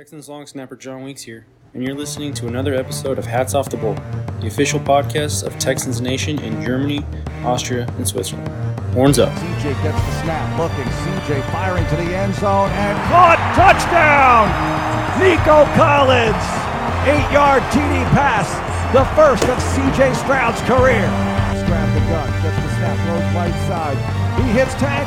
Texans long snapper John Weeks here, and you're listening to another episode of Hats Off the Bowl, the official podcast of Texans Nation in Germany, Austria, and Switzerland. Horns up. CJ gets the snap, looking. CJ firing to the end zone and caught. Touchdown! Nico Collins, eight-yard TD pass, the first of CJ Stroud's career. Stroud the gun, gets the snap, throws right side. He hits tank,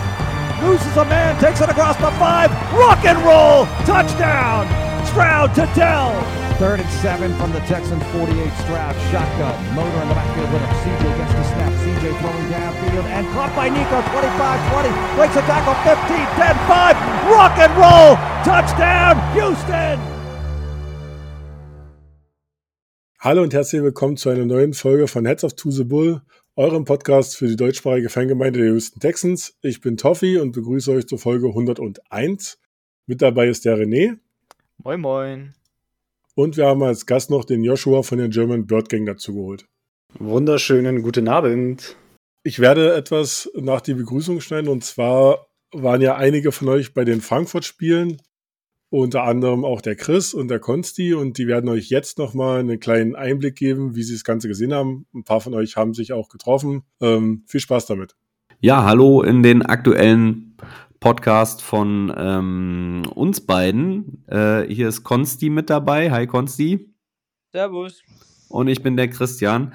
loses a man, takes it across the five, rock and roll, touchdown! Stroud to Dell. Third and seven from the Texans 48. Stroud shotgun, motor in the backfield with him. CJ gets the snap. CJ throwing downfield and caught by Nico 25-20. Breaks a tackle 15, 10, 5. Rock and roll, touchdown, Houston. Hallo und herzlich willkommen zu einer neuen Folge von Heads of to the Bull, eurem Podcast für die deutschsprachige Fangemeinde der Houston Texans. Ich bin Toffi und begrüße euch zur Folge 101. Mit dabei ist der René. Moin, moin. Und wir haben als Gast noch den Joshua von der German Bird Gang dazu geholt. Wunderschönen guten Abend. Ich werde etwas nach die Begrüßung schneiden und zwar waren ja einige von euch bei den Frankfurt-Spielen, unter anderem auch der Chris und der Konsti und die werden euch jetzt nochmal einen kleinen Einblick geben, wie sie das Ganze gesehen haben. Ein paar von euch haben sich auch getroffen. Ähm, viel Spaß damit. Ja, hallo in den aktuellen Podcast von ähm, uns beiden. Äh, hier ist Konsti mit dabei. Hi Konsti. Servus. Und ich bin der Christian.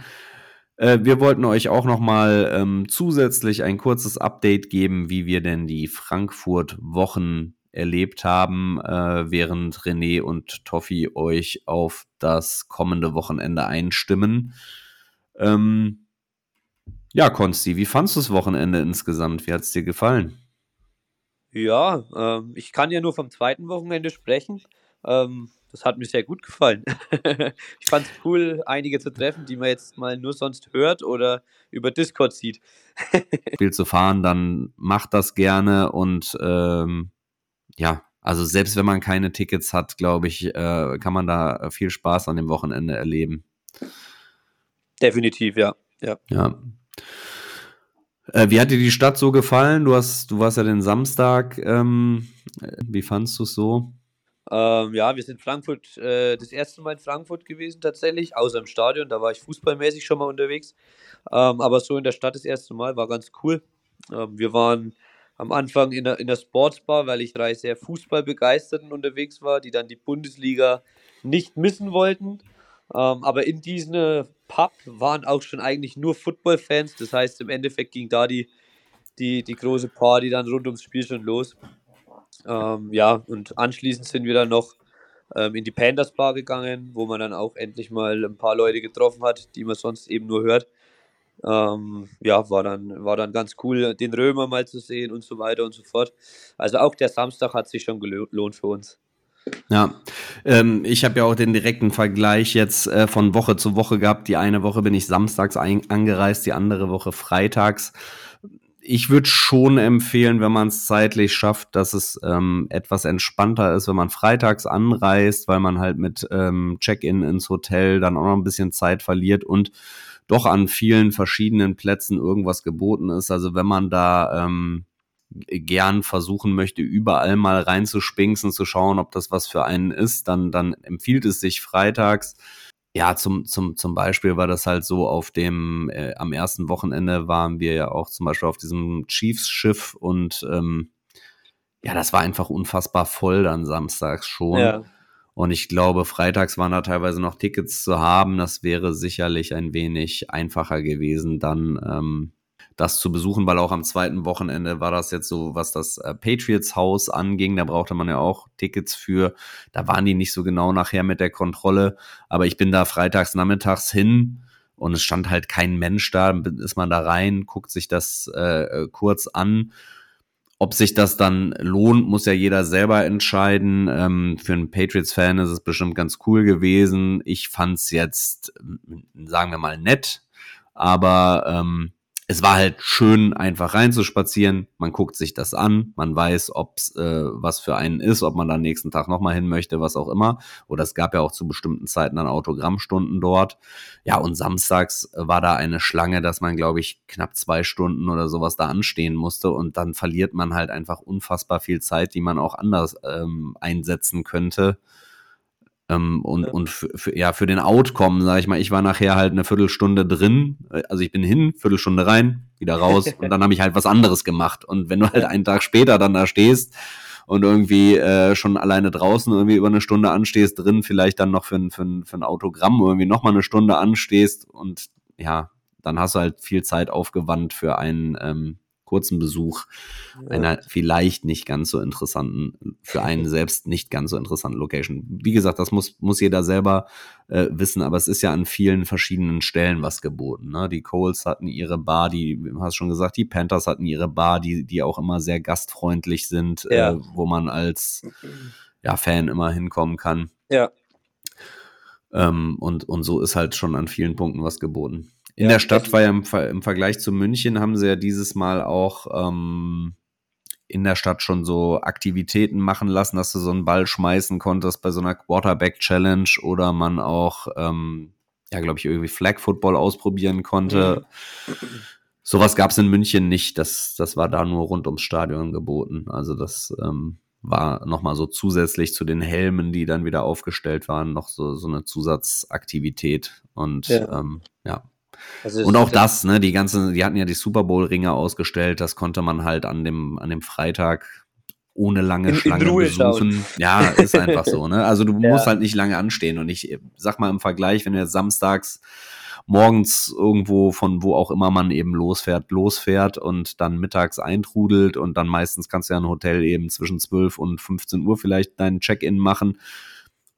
Äh, wir wollten euch auch nochmal ähm, zusätzlich ein kurzes Update geben, wie wir denn die Frankfurt-Wochen erlebt haben, äh, während René und Toffi euch auf das kommende Wochenende einstimmen. Ähm, ja, Konsti, wie fandest du das Wochenende insgesamt? Wie hat es dir gefallen? Ja, ähm, ich kann ja nur vom zweiten Wochenende sprechen. Ähm, das hat mir sehr gut gefallen. ich fand es cool, einige zu treffen, die man jetzt mal nur sonst hört oder über Discord sieht. Spiel zu fahren, dann macht das gerne und ähm, ja, also selbst wenn man keine Tickets hat, glaube ich, äh, kann man da viel Spaß an dem Wochenende erleben. Definitiv, ja. Ja. ja. Äh, wie hat dir die Stadt so gefallen? Du hast, du warst ja den Samstag. Ähm, wie fandst du es so? Ähm, ja, wir sind Frankfurt äh, das erste Mal in Frankfurt gewesen tatsächlich, außer im Stadion. Da war ich fußballmäßig schon mal unterwegs. Ähm, aber so in der Stadt das erste Mal war ganz cool. Ähm, wir waren am Anfang in der, in der Sportsbar, weil ich drei sehr Fußballbegeisterten unterwegs war, die dann die Bundesliga nicht missen wollten. Ähm, aber in diesem Pub waren auch schon eigentlich nur Football-Fans. Das heißt, im Endeffekt ging da die, die, die große Party dann rund ums Spiel schon los. Ähm, ja, und anschließend sind wir dann noch ähm, in die Panthers Bar gegangen, wo man dann auch endlich mal ein paar Leute getroffen hat, die man sonst eben nur hört. Ähm, ja, war dann, war dann ganz cool, den Römer mal zu sehen und so weiter und so fort. Also auch der Samstag hat sich schon gelohnt für uns. Ja, ähm, ich habe ja auch den direkten Vergleich jetzt äh, von Woche zu Woche gehabt. Die eine Woche bin ich samstags angereist, die andere Woche freitags. Ich würde schon empfehlen, wenn man es zeitlich schafft, dass es ähm, etwas entspannter ist, wenn man freitags anreist, weil man halt mit ähm, Check-in ins Hotel dann auch noch ein bisschen Zeit verliert und doch an vielen verschiedenen Plätzen irgendwas geboten ist. Also wenn man da ähm, gern versuchen möchte, überall mal reinzuspinksen, zu schauen, ob das was für einen ist, dann, dann empfiehlt es sich freitags. Ja, zum, zum, zum Beispiel war das halt so, auf dem, äh, am ersten Wochenende waren wir ja auch zum Beispiel auf diesem Chiefs-Schiff und ähm, ja, das war einfach unfassbar voll dann samstags schon. Ja. Und ich glaube, freitags waren da teilweise noch Tickets zu haben. Das wäre sicherlich ein wenig einfacher gewesen, dann ähm, das zu besuchen, weil auch am zweiten Wochenende war das jetzt so, was das äh, Patriots Haus anging. Da brauchte man ja auch Tickets für. Da waren die nicht so genau nachher mit der Kontrolle. Aber ich bin da freitags nachmittags hin und es stand halt kein Mensch da. Dann ist man da rein, guckt sich das äh, kurz an ob sich das dann lohnt, muss ja jeder selber entscheiden. Ähm, für einen Patriots-Fan ist es bestimmt ganz cool gewesen. Ich fand es jetzt, sagen wir mal, nett. Aber ähm, es war halt schön, einfach reinzuspazieren. Man guckt sich das an, man weiß, ob's äh, was für einen ist, ob man dann nächsten Tag nochmal hin möchte, was auch immer. Oder es gab ja auch zu bestimmten Zeiten dann Autogrammstunden dort. Ja, und samstags war da eine Schlange, dass man, glaube ich, knapp zwei Stunden oder sowas da anstehen musste. Und dann verliert man halt einfach unfassbar viel Zeit, die man auch anders ähm, einsetzen könnte ähm, und ja. und für, für, ja, für den Outcome, sag ich mal, ich war nachher halt eine Viertelstunde drin, also ich bin hin, Viertelstunde rein, wieder raus und dann habe ich halt was anderes gemacht. Und wenn du halt einen Tag später dann da stehst und irgendwie äh, schon alleine draußen irgendwie über eine Stunde anstehst, drin vielleicht dann noch für ein, für ein, für ein Autogramm irgendwie nochmal eine Stunde anstehst und ja, dann hast du halt viel Zeit aufgewandt für einen ähm, kurzen Besuch ja. einer vielleicht nicht ganz so interessanten, für einen selbst nicht ganz so interessanten Location. Wie gesagt, das muss, muss jeder selber äh, wissen, aber es ist ja an vielen verschiedenen Stellen was geboten. Ne? Die Coles hatten ihre Bar, die, hast schon gesagt, die Panthers hatten ihre Bar, die, die auch immer sehr gastfreundlich sind, ja. äh, wo man als ja, Fan immer hinkommen kann. Ja. Ähm, und, und so ist halt schon an vielen Punkten was geboten. In ja, der Stadt war ja im, im, Vergleich zu München haben sie ja dieses Mal auch ähm, in der Stadt schon so Aktivitäten machen lassen, dass du so einen Ball schmeißen konntest bei so einer Quarterback Challenge oder man auch, ähm, ja, glaube ich, irgendwie Flag Football ausprobieren konnte. Mhm. Sowas gab es in München nicht. Das, das war da nur rund ums Stadion geboten. Also das ähm, war nochmal so zusätzlich zu den Helmen, die dann wieder aufgestellt waren, noch so, so eine Zusatzaktivität. Und ja, ähm, ja also und auch das, ne, die ganzen, die hatten ja die Super Bowl-Ringe ausgestellt, das konnte man halt an dem, an dem Freitag ohne lange in, Schlange in besuchen. Schauen. Ja, ist einfach so, ne? Also du ja. musst halt nicht lange anstehen. Und ich sag mal im Vergleich, wenn du jetzt samstags morgens irgendwo von wo auch immer man eben losfährt, losfährt und dann mittags eintrudelt und dann meistens kannst du ja ein Hotel eben zwischen 12 und 15 Uhr vielleicht deinen Check-in machen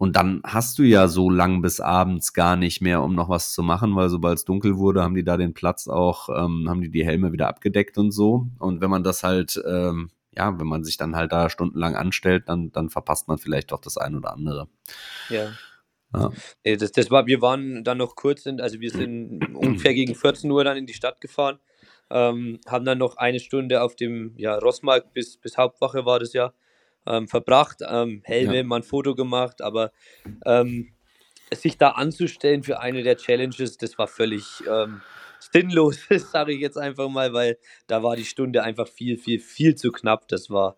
und dann hast du ja so lang bis abends gar nicht mehr, um noch was zu machen, weil sobald es dunkel wurde, haben die da den Platz auch, ähm, haben die die Helme wieder abgedeckt und so. Und wenn man das halt, ähm, ja, wenn man sich dann halt da stundenlang anstellt, dann, dann verpasst man vielleicht doch das ein oder andere. Ja. Ja. Das, das war, wir waren dann noch kurz, in, also wir sind ungefähr gegen 14 Uhr dann in die Stadt gefahren, ähm, haben dann noch eine Stunde auf dem ja, Rossmarkt bis, bis Hauptwache war das ja, ähm, verbracht, ähm, Helme, ja. mal ein Foto gemacht, aber ähm, sich da anzustellen für eine der Challenges, das war völlig ähm, sinnlos, sage ich jetzt einfach mal, weil da war die Stunde einfach viel, viel, viel zu knapp. Das war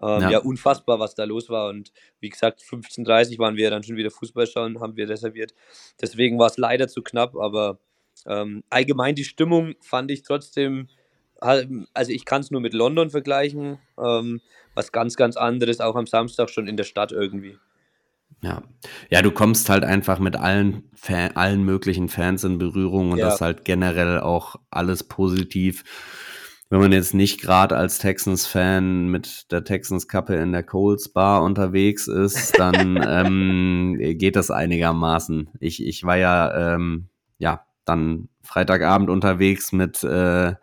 ähm, ja. ja. unfassbar, was da los war. Und wie gesagt, 15.30 Uhr waren wir dann schon wieder Fußball schauen, haben wir reserviert. Deswegen war es leider zu knapp, aber ähm, allgemein die Stimmung fand ich trotzdem also ich kann es nur mit London vergleichen, ähm, was ganz, ganz anderes, auch am Samstag schon in der Stadt irgendwie. Ja. Ja, du kommst halt einfach mit allen, Fan, allen möglichen Fans in Berührung und ja. das halt generell auch alles positiv. Wenn man jetzt nicht gerade als Texans-Fan mit der Texans-Kappe in der Coles Bar unterwegs ist, dann ähm, geht das einigermaßen. Ich, ich war ja, ähm, ja, dann Freitagabend unterwegs mit äh,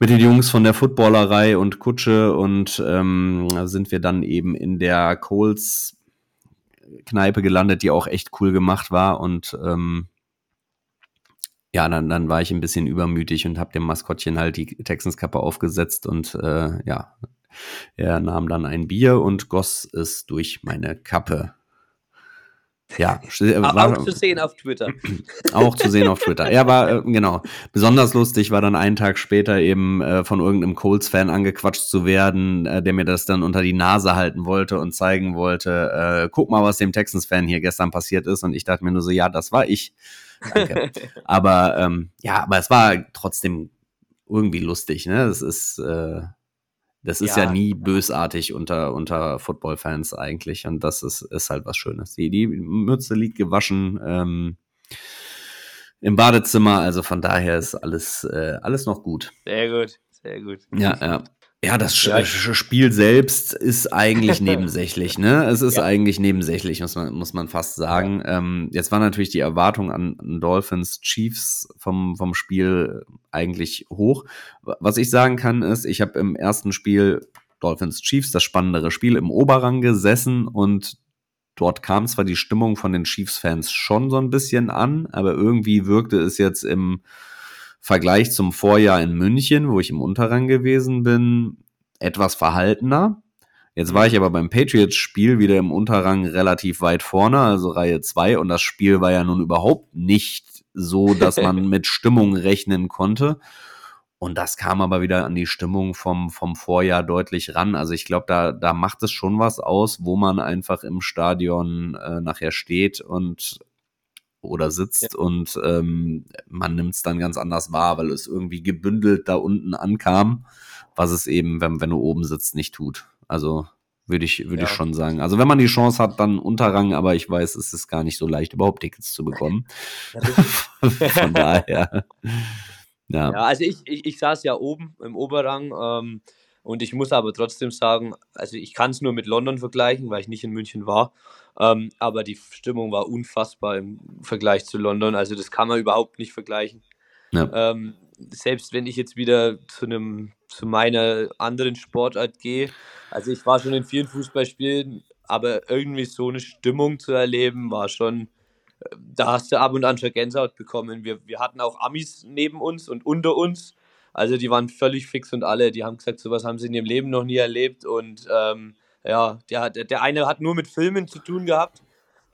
mit den Jungs von der Footballerei und Kutsche und ähm, sind wir dann eben in der Coles Kneipe gelandet, die auch echt cool gemacht war und ähm, ja, dann, dann war ich ein bisschen übermütig und habe dem Maskottchen halt die Texans-Kappe aufgesetzt und äh, ja, er nahm dann ein Bier und goss es durch meine Kappe. Ja, war, auch zu sehen auf Twitter. Auch zu sehen auf Twitter. Ja, war äh, genau. Besonders lustig war dann einen Tag später eben äh, von irgendeinem Colts-Fan angequatscht zu werden, äh, der mir das dann unter die Nase halten wollte und zeigen wollte, äh, guck mal, was dem Texans-Fan hier gestern passiert ist. Und ich dachte mir nur so, ja, das war ich. Danke. aber ähm, ja, aber es war trotzdem irgendwie lustig, ne? Es ist äh, das ist ja, ja nie bösartig unter, unter Football-Fans eigentlich. Und das ist, ist halt was Schönes. Die, die Mütze liegt gewaschen ähm, im Badezimmer. Also von daher ist alles, äh, alles noch gut. Sehr gut, sehr gut. Ja, ja. Ja, das ja. Spiel selbst ist eigentlich nebensächlich, ne? Es ist ja. eigentlich nebensächlich, muss man, muss man fast sagen. Ähm, jetzt war natürlich die Erwartung an, an, Dolphins Chiefs vom, vom Spiel eigentlich hoch. Was ich sagen kann, ist, ich habe im ersten Spiel Dolphins Chiefs, das spannendere Spiel, im Oberrang gesessen und dort kam zwar die Stimmung von den Chiefs-Fans schon so ein bisschen an, aber irgendwie wirkte es jetzt im Vergleich zum Vorjahr in München, wo ich im Unterrang gewesen bin, etwas verhaltener. Jetzt war ich aber beim Patriots-Spiel wieder im Unterrang relativ weit vorne, also Reihe 2, und das Spiel war ja nun überhaupt nicht so, dass man mit Stimmung rechnen konnte. Und das kam aber wieder an die Stimmung vom, vom Vorjahr deutlich ran. Also ich glaube, da, da macht es schon was aus, wo man einfach im Stadion äh, nachher steht und oder sitzt ja. und ähm, man nimmt es dann ganz anders wahr, weil es irgendwie gebündelt da unten ankam, was es eben, wenn, wenn du oben sitzt, nicht tut. Also würde ich, würde ja. ich schon sagen. Also wenn man die Chance hat, dann Unterrang, aber ich weiß, es ist gar nicht so leicht, überhaupt Tickets zu bekommen. Von daher. Ja. ja, also ich, ich, ich saß ja oben im Oberrang ähm, und ich muss aber trotzdem sagen, also ich kann es nur mit London vergleichen, weil ich nicht in München war. Ähm, aber die Stimmung war unfassbar im Vergleich zu London. Also das kann man überhaupt nicht vergleichen. Ja. Ähm, selbst wenn ich jetzt wieder zu einem zu meiner anderen Sportart gehe, also ich war schon in vielen Fußballspielen, aber irgendwie so eine Stimmung zu erleben, war schon, äh, da hast du ab und an schon Gänsehaut bekommen. Wir, wir hatten auch Amis neben uns und unter uns, also die waren völlig fix und alle, die haben gesagt, sowas haben sie in ihrem Leben noch nie erlebt und ähm, ja, der, der eine hat nur mit Filmen zu tun gehabt.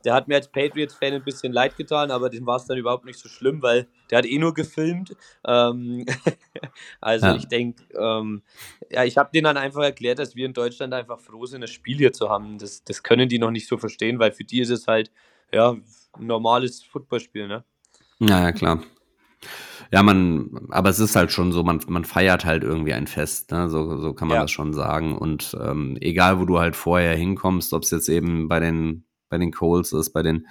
Der hat mir als Patriots-Fan ein bisschen leid getan, aber dem war es dann überhaupt nicht so schlimm, weil der hat eh nur gefilmt. Ähm also ja. ich denke, ähm, ja, ich habe denen dann einfach erklärt, dass wir in Deutschland einfach froh sind, das Spiel hier zu haben. Das, das können die noch nicht so verstehen, weil für die ist es halt ja, ein normales Footballspiel, ne? Naja, klar. Ja, man, aber es ist halt schon so, man, man feiert halt irgendwie ein Fest, ne? so, so kann man ja. das schon sagen. Und ähm, egal, wo du halt vorher hinkommst, ob es jetzt eben bei den, bei den Coles ist, bei den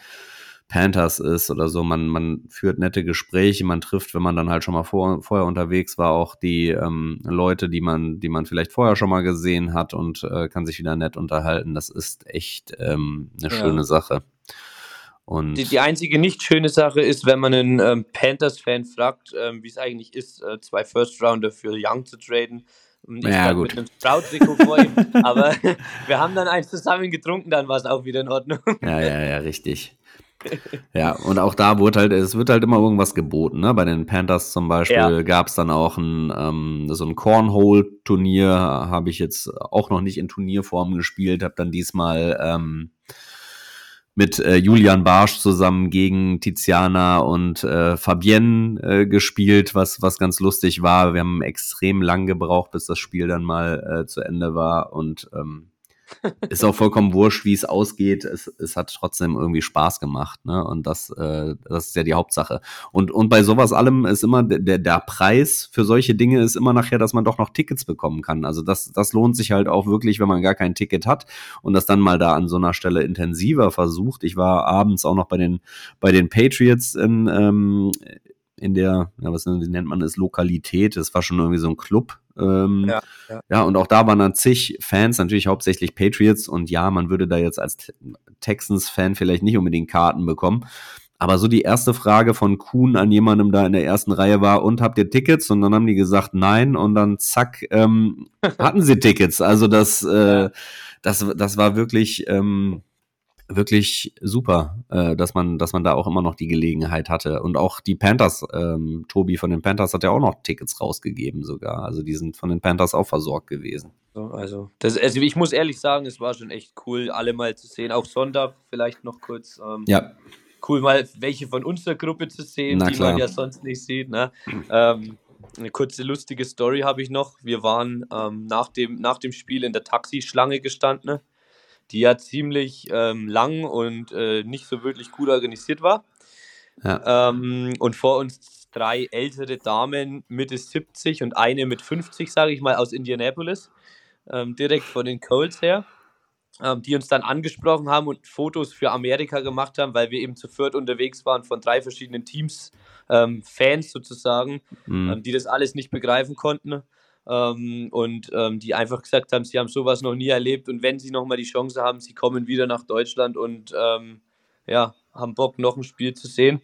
Panthers ist oder so, man, man führt nette Gespräche, man trifft, wenn man dann halt schon mal vor, vorher unterwegs war, auch die ähm, Leute, die man, die man vielleicht vorher schon mal gesehen hat und äh, kann sich wieder nett unterhalten. Das ist echt ähm, eine ja. schöne Sache. Und die, die einzige nicht schöne Sache ist, wenn man einen ähm, Panthers-Fan fragt, ähm, wie es eigentlich ist, äh, zwei First-Rounder für Young zu traden. Und ich ja, gut. mit einem Sprout-Trikot vor ihm. Aber wir haben dann eins zusammen getrunken, dann war es auch wieder in Ordnung. Ja, ja, ja, richtig. Ja, und auch da wurde halt, es wird halt immer irgendwas geboten, ne? Bei den Panthers zum Beispiel ja. gab es dann auch ein, ähm, so ein Cornhole-Turnier, habe ich jetzt auch noch nicht in Turnierform gespielt, habe dann diesmal ähm, mit äh, Julian Barsch zusammen gegen Tiziana und äh, Fabienne äh, gespielt, was, was ganz lustig war. Wir haben extrem lang gebraucht, bis das Spiel dann mal äh, zu Ende war und ähm, ist auch vollkommen wurscht, wie es ausgeht. Es, hat trotzdem irgendwie Spaß gemacht, ne? Und das, äh, das ist ja die Hauptsache. Und, und bei sowas allem ist immer der, der Preis für solche Dinge ist immer nachher, dass man doch noch Tickets bekommen kann. Also das, das lohnt sich halt auch wirklich, wenn man gar kein Ticket hat und das dann mal da an so einer Stelle intensiver versucht. Ich war abends auch noch bei den, bei den Patriots in, ähm, in der, ja, was nennt man es, Lokalität. Das war schon irgendwie so ein Club. Ähm, ja, ja. ja, und auch da waren dann zig Fans, natürlich hauptsächlich Patriots. Und ja, man würde da jetzt als Texans-Fan vielleicht nicht unbedingt Karten bekommen. Aber so die erste Frage von Kuhn an jemandem da in der ersten Reihe war, und habt ihr Tickets? Und dann haben die gesagt, nein. Und dann zack, ähm, hatten sie Tickets. Also das, äh, das, das war wirklich, ähm, wirklich super, äh, dass man, dass man da auch immer noch die Gelegenheit hatte. Und auch die Panthers, ähm, Tobi von den Panthers hat ja auch noch Tickets rausgegeben sogar. Also die sind von den Panthers auch versorgt gewesen. Also, das, also ich muss ehrlich sagen, es war schon echt cool, alle mal zu sehen. Auch Sonntag vielleicht noch kurz. Ähm, ja. Cool mal welche von unserer Gruppe zu sehen, Na, die klar. man ja sonst nicht sieht. Ne? Ähm, eine kurze lustige Story habe ich noch. Wir waren ähm, nach, dem, nach dem Spiel in der Taxischlange gestanden. Die ja ziemlich ähm, lang und äh, nicht so wirklich gut organisiert war. Ja. Ähm, und vor uns drei ältere Damen Mitte 70 und eine mit 50, sage ich mal, aus Indianapolis, ähm, direkt von den Colts her, ähm, die uns dann angesprochen haben und Fotos für Amerika gemacht haben, weil wir eben zu viert unterwegs waren von drei verschiedenen Teams, ähm, Fans sozusagen, mhm. Ähm, die das alles nicht begreifen konnten ähm, und ähm, die einfach gesagt haben, sie haben sowas noch nie erlebt und wenn sie nochmal die Chance haben, sie kommen wieder nach Deutschland und ähm, ja, haben Bock, noch ein Spiel zu sehen.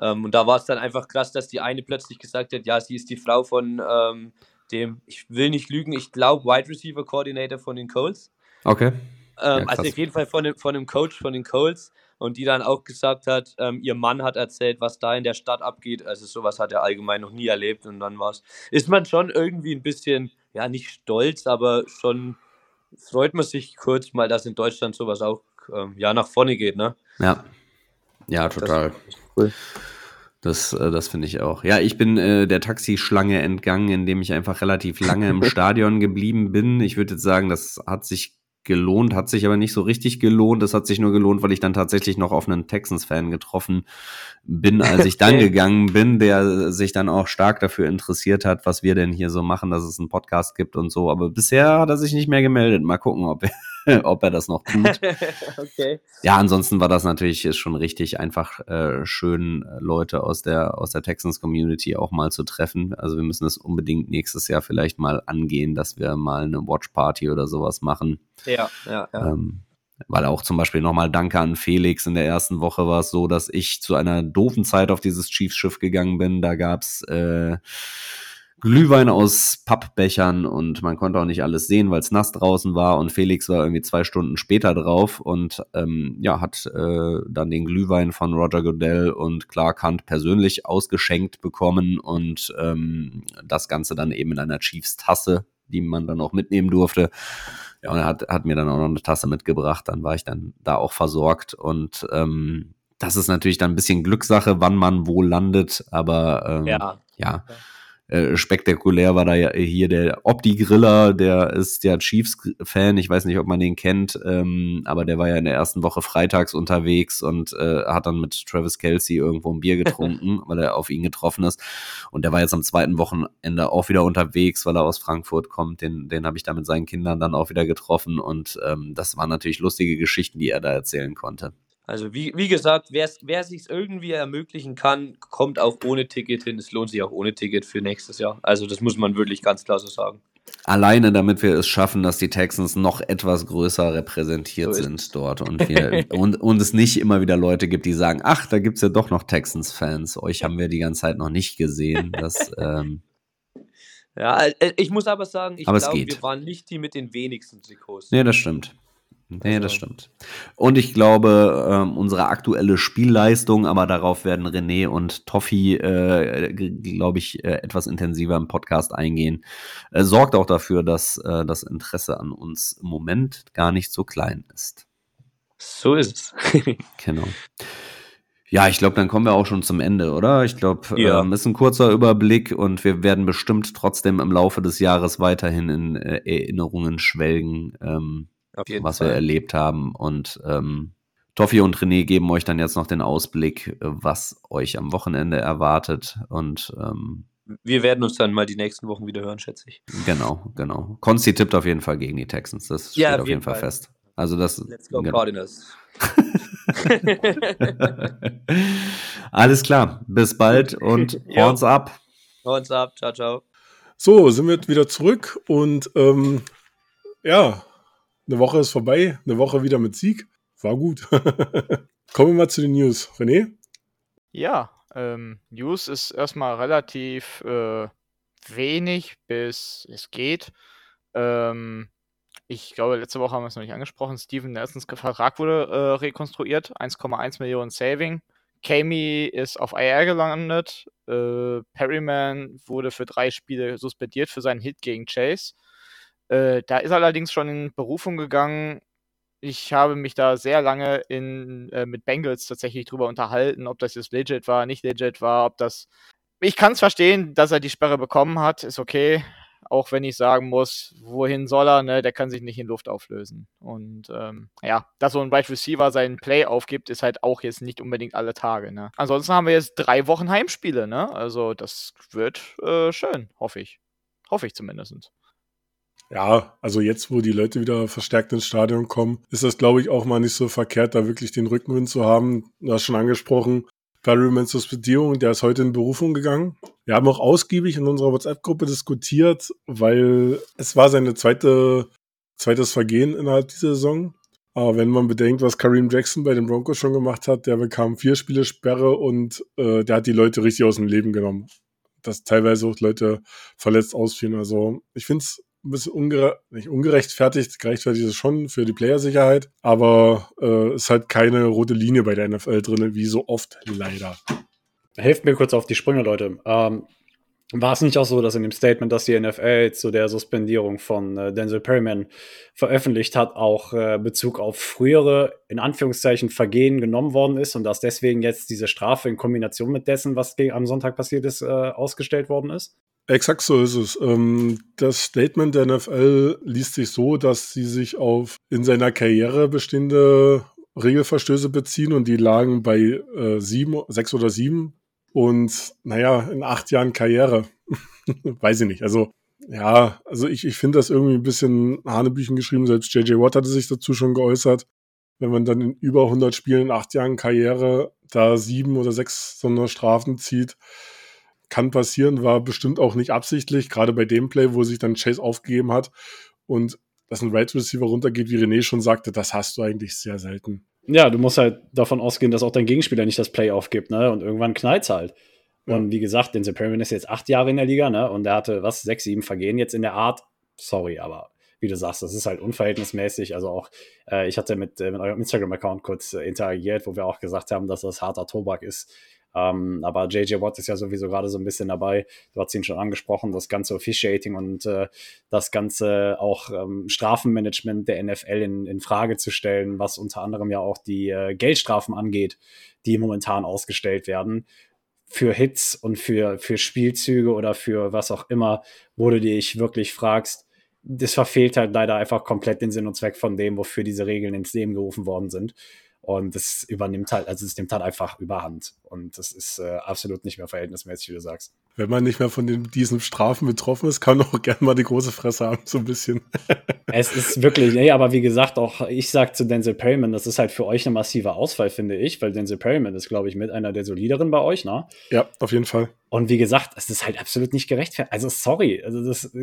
Ähm, und da war es dann einfach krass, dass die eine plötzlich gesagt hat, ja, sie ist die Frau von ähm, dem, ich will nicht lügen, ich glaube, Wide Receiver Coordinator von den Colts. Okay. Ähm, ja, also auf jeden Fall von dem, von dem Coach von den Colts. Und die dann auch gesagt hat, ähm, ihr Mann hat erzählt, was da in der Stadt abgeht. Also sowas hat er allgemein noch nie erlebt und dann war's. Ist man schon irgendwie ein bisschen, ja, nicht stolz, aber schon freut man sich kurz mal, dass in Deutschland sowas auch ähm, ja nach vorne geht, ne? Ja. Ja, total. Das cool. Das, äh, das finde ich auch. Ja, ich bin äh, der Taxischlange entgangen, indem ich einfach relativ lange im Stadion geblieben bin. Ich würde jetzt sagen, das hat sich gelohnt, hat sich aber nicht so richtig gelohnt. Das hat sich nur gelohnt, weil ich dann tatsächlich noch auf einen Texans-Fan getroffen bin, als ich dann gegangen bin, der sich dann auch stark dafür interessiert hat, was wir denn hier so machen, dass es einen Podcast gibt und so. Aber bisher hat er sich nicht mehr gemeldet. Mal gucken, ob er ob er das noch tut. okay. Ja, ansonsten war das natürlich schon richtig einfach äh, schön, äh, Leute aus der, aus der Texans Community auch mal zu treffen. Also wir müssen es unbedingt nächstes Jahr vielleicht mal angehen, dass wir mal eine Watch Party oder sowas machen. Ja, ja, ja. Ähm, weil auch zum Beispiel nochmal Danke an Felix. In der ersten Woche war es so, dass ich zu einer doofen Zeit auf dieses Chiefs-Schiff gegangen bin. Da gab's äh, Glühwein aus Pappbechern und man konnte auch nicht alles sehen, weil es nass draußen war und Felix war irgendwie zwei Stunden später drauf und ähm, ja, hat äh, dann den Glühwein von Roger Goodell und Clark Hunt persönlich ausgeschenkt bekommen und ähm, das Ganze dann eben in einer Chiefs-Tasse, die man dann auch mitnehmen durfte. Ja, und er hat, hat mir dann auch noch eine Tasse mitgebracht, dann war ich dann da auch versorgt und ähm, das ist natürlich dann ein bisschen Glückssache, wann man wo landet, aber ähm, ja. ja. Äh, spektakulär war da ja hier der Opti-Griller, der ist ja Chiefs-Fan, ich weiß nicht, ob man den kennt, ähm, aber der war ja in der ersten Woche freitags unterwegs und äh, hat dann mit Travis Kelsey irgendwo ein Bier getrunken, weil er auf ihn getroffen ist. Und der war jetzt am zweiten Wochenende auch wieder unterwegs, weil er aus Frankfurt kommt. Den, den habe ich da mit seinen Kindern dann auch wieder getroffen und ähm, das waren natürlich lustige Geschichten, die er da erzählen konnte. Also wie, wie gesagt, wer sich irgendwie ermöglichen kann, kommt auch ohne Ticket hin. Es lohnt sich auch ohne Ticket für nächstes Jahr. Also das muss man wirklich ganz klar so sagen. Alleine damit wir es schaffen, dass die Texans noch etwas größer repräsentiert so sind dort und, wir, und, und es nicht immer wieder Leute gibt, die sagen, ach, da gibt es ja doch noch Texans-Fans. Euch haben wir die ganze Zeit noch nicht gesehen. Das, ähm ja, äh, ich muss aber sagen, ich glaube, wir waren nicht die mit den wenigsten Trikots. Nee, das stimmt. Nee, das also stimmt. Und ich glaube, ähm, unsere aktuelle Spielleistung, aber darauf werden René und Toffi, äh, glaube ich, äh, etwas intensiver im Podcast eingehen, äh, sorgt auch dafür, dass äh, das Interesse an uns im Moment gar nicht so klein ist. So ist es. genau. Ja, ich glaube, dann kommen wir auch schon zum Ende, oder? Ich glaube, ja. ähm, ist ein kurzer Überblick und wir werden bestimmt trotzdem im Laufe des Jahres weiterhin in äh, Erinnerungen schwelgen. Ähm, was Fall. wir erlebt haben. Und ähm, Toffi und René geben euch dann jetzt noch den Ausblick, äh, was euch am Wochenende erwartet. Und ähm, wir werden uns dann mal die nächsten Wochen wieder hören, schätze ich. Genau, genau. Konsti tippt auf jeden Fall gegen die Texans. Das steht ja, auf jeden Fall, Fall fest. Also das. Let's go genau. Cardinals. Alles klar. Bis bald und horns ab. Horns ab. Ciao, ciao. So, sind wir wieder zurück und ähm, ja, eine Woche ist vorbei, eine Woche wieder mit Sieg. War gut. Kommen wir mal zu den News. René? Ja, ähm, News ist erstmal relativ äh, wenig, bis es geht. Ähm, ich glaube, letzte Woche haben wir es noch nicht angesprochen. Steven Nelsons Vertrag wurde äh, rekonstruiert. 1,1 Millionen Saving. Kami ist auf IR gelandet. Äh, Perryman wurde für drei Spiele suspendiert für seinen Hit gegen Chase. Äh, da ist allerdings schon in Berufung gegangen. Ich habe mich da sehr lange in, äh, mit Bengals tatsächlich drüber unterhalten, ob das jetzt legit war, nicht legit war, ob das. Ich kann es verstehen, dass er die Sperre bekommen hat, ist okay. Auch wenn ich sagen muss, wohin soll er, ne? Der kann sich nicht in Luft auflösen. Und ähm, ja, dass so ein Wide Receiver seinen Play aufgibt, ist halt auch jetzt nicht unbedingt alle Tage. Ne? Ansonsten haben wir jetzt drei Wochen Heimspiele, ne? Also das wird äh, schön, hoffe ich. Hoffe ich zumindest. Ja, also jetzt, wo die Leute wieder verstärkt ins Stadion kommen, ist das, glaube ich, auch mal nicht so verkehrt, da wirklich den Rückenwind zu haben. Du hast schon angesprochen, Perrymans Suspendierung, der ist heute in Berufung gegangen. Wir haben auch ausgiebig in unserer WhatsApp-Gruppe diskutiert, weil es war seine zweite, zweites Vergehen innerhalb dieser Saison. Aber wenn man bedenkt, was Kareem Jackson bei den Broncos schon gemacht hat, der bekam vier Spiele Sperre und äh, der hat die Leute richtig aus dem Leben genommen. Dass teilweise auch Leute verletzt ausfielen. Also ich finde es ein bisschen ungere nicht ungerechtfertigt, gerechtfertigt ist es schon für die Playersicherheit, aber äh, ist halt keine rote Linie bei der NFL drin, wie so oft leider. Helft mir kurz auf die Sprünge, Leute. Ähm, war es nicht auch so, dass in dem Statement, das die NFL zu der Suspendierung von äh, Denzel Perryman veröffentlicht hat, auch äh, Bezug auf frühere, in Anführungszeichen, Vergehen genommen worden ist und dass deswegen jetzt diese Strafe in Kombination mit dessen, was am Sonntag passiert ist, äh, ausgestellt worden ist? Exakt so ist es. Ähm, das Statement der NFL liest sich so, dass sie sich auf in seiner Karriere bestehende Regelverstöße beziehen und die lagen bei äh, sieben, sechs oder sieben und naja, in acht Jahren Karriere, weiß ich nicht. Also ja, also ich, ich finde das irgendwie ein bisschen Hanebüchen geschrieben. Selbst JJ Watt hatte sich dazu schon geäußert. Wenn man dann in über 100 Spielen in acht Jahren Karriere da sieben oder sechs Sonderstrafen zieht, kann passieren, war bestimmt auch nicht absichtlich, gerade bei dem Play, wo sich dann Chase aufgegeben hat und dass ein Right Receiver runtergeht, wie René schon sagte, das hast du eigentlich sehr selten. Ja, du musst halt davon ausgehen, dass auch dein Gegenspieler nicht das Play aufgibt, ne? Und irgendwann knallt's halt. Ja. Und wie gesagt, Denzel Perryman ist jetzt acht Jahre in der Liga, ne? Und der hatte, was, sechs, sieben Vergehen jetzt in der Art. Sorry, aber wie du sagst, das ist halt unverhältnismäßig. Also auch, äh, ich hatte mit, äh, mit eurem Instagram-Account kurz äh, interagiert, wo wir auch gesagt haben, dass das harter Tobak ist. Ähm, aber JJ Watt ist ja sowieso gerade so ein bisschen dabei. Du hast ihn schon angesprochen, das ganze Officiating und äh, das ganze auch ähm, Strafenmanagement der NFL in, in Frage zu stellen, was unter anderem ja auch die äh, Geldstrafen angeht, die momentan ausgestellt werden für Hits und für, für Spielzüge oder für was auch immer, wo du dich wirklich fragst, das verfehlt halt leider einfach komplett den Sinn und Zweck von dem, wofür diese Regeln ins Leben gerufen worden sind. Und das übernimmt halt, also es nimmt halt einfach überhand. Und das ist äh, absolut nicht mehr verhältnismäßig, wie du sagst. Wenn man nicht mehr von den, diesen Strafen betroffen ist, kann man auch gerne mal die große Fresse haben, so ein bisschen. es ist wirklich, nee, aber wie gesagt, auch ich sag zu Denzel Perryman, das ist halt für euch eine massive Auswahl, finde ich, weil Denzel Perryman ist, glaube ich, mit einer der solideren bei euch, ne? Ja, auf jeden Fall. Und wie gesagt, es ist halt absolut nicht gerechtfertigt. Also sorry, also das,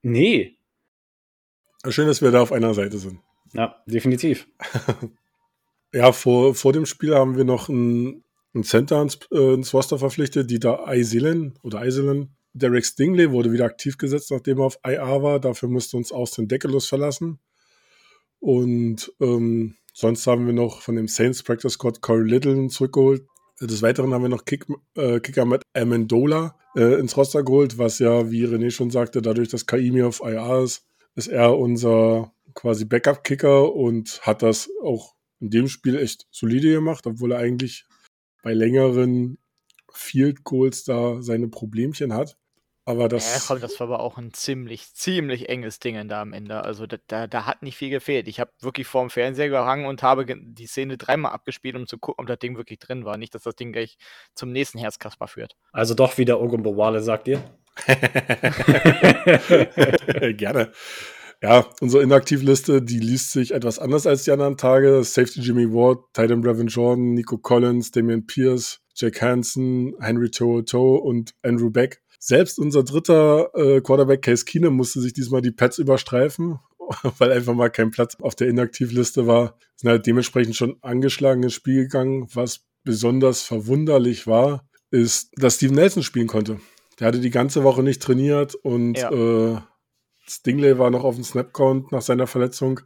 nee. Schön, dass wir da auf einer Seite sind. Ja, definitiv. Ja, vor, vor dem Spiel haben wir noch einen, einen Center ins, äh, ins Roster verpflichtet, die da Iselen oder Iselen. Derek Stingley wurde wieder aktiv gesetzt, nachdem er auf IA war. Dafür musste uns Austin Deckelus verlassen. Und ähm, sonst haben wir noch von dem Saints Practice Squad Corey Little zurückgeholt. Des Weiteren haben wir noch Kick, äh, Kicker Matt Amendola äh, ins Roster geholt, was ja, wie René schon sagte, dadurch, dass Kaimi auf IA ist, ist er unser quasi Backup-Kicker und hat das auch in dem Spiel echt solide gemacht, obwohl er eigentlich bei längeren Field Goals da seine Problemchen hat. Aber das. Ja, komm, das war aber auch ein ziemlich, ziemlich enges Ding da am Ende. Also da, da, da hat nicht viel gefehlt. Ich habe wirklich vorm Fernseher gehangen und habe die Szene dreimal abgespielt, um zu gucken, ob das Ding wirklich drin war. Nicht, dass das Ding gleich zum nächsten Herzkasper führt. Also doch wieder Ogumbowale, sagt ihr? Gerne. Ja, unsere Inaktivliste, die liest sich etwas anders als die anderen Tage. Safety Jimmy Ward, Titan Brevin Jordan, Nico Collins, Damian Pierce, Jack Hansen, Henry Toto und Andrew Beck. Selbst unser dritter äh, Quarterback Case Keenum musste sich diesmal die Pads überstreifen, weil einfach mal kein Platz auf der Inaktivliste war. Sind halt dementsprechend schon angeschlagen ins Spiel gegangen. Was besonders verwunderlich war, ist, dass Steven Nelson spielen konnte. Der hatte die ganze Woche nicht trainiert und ja. äh, Stingley war noch auf dem Snapcount nach seiner Verletzung.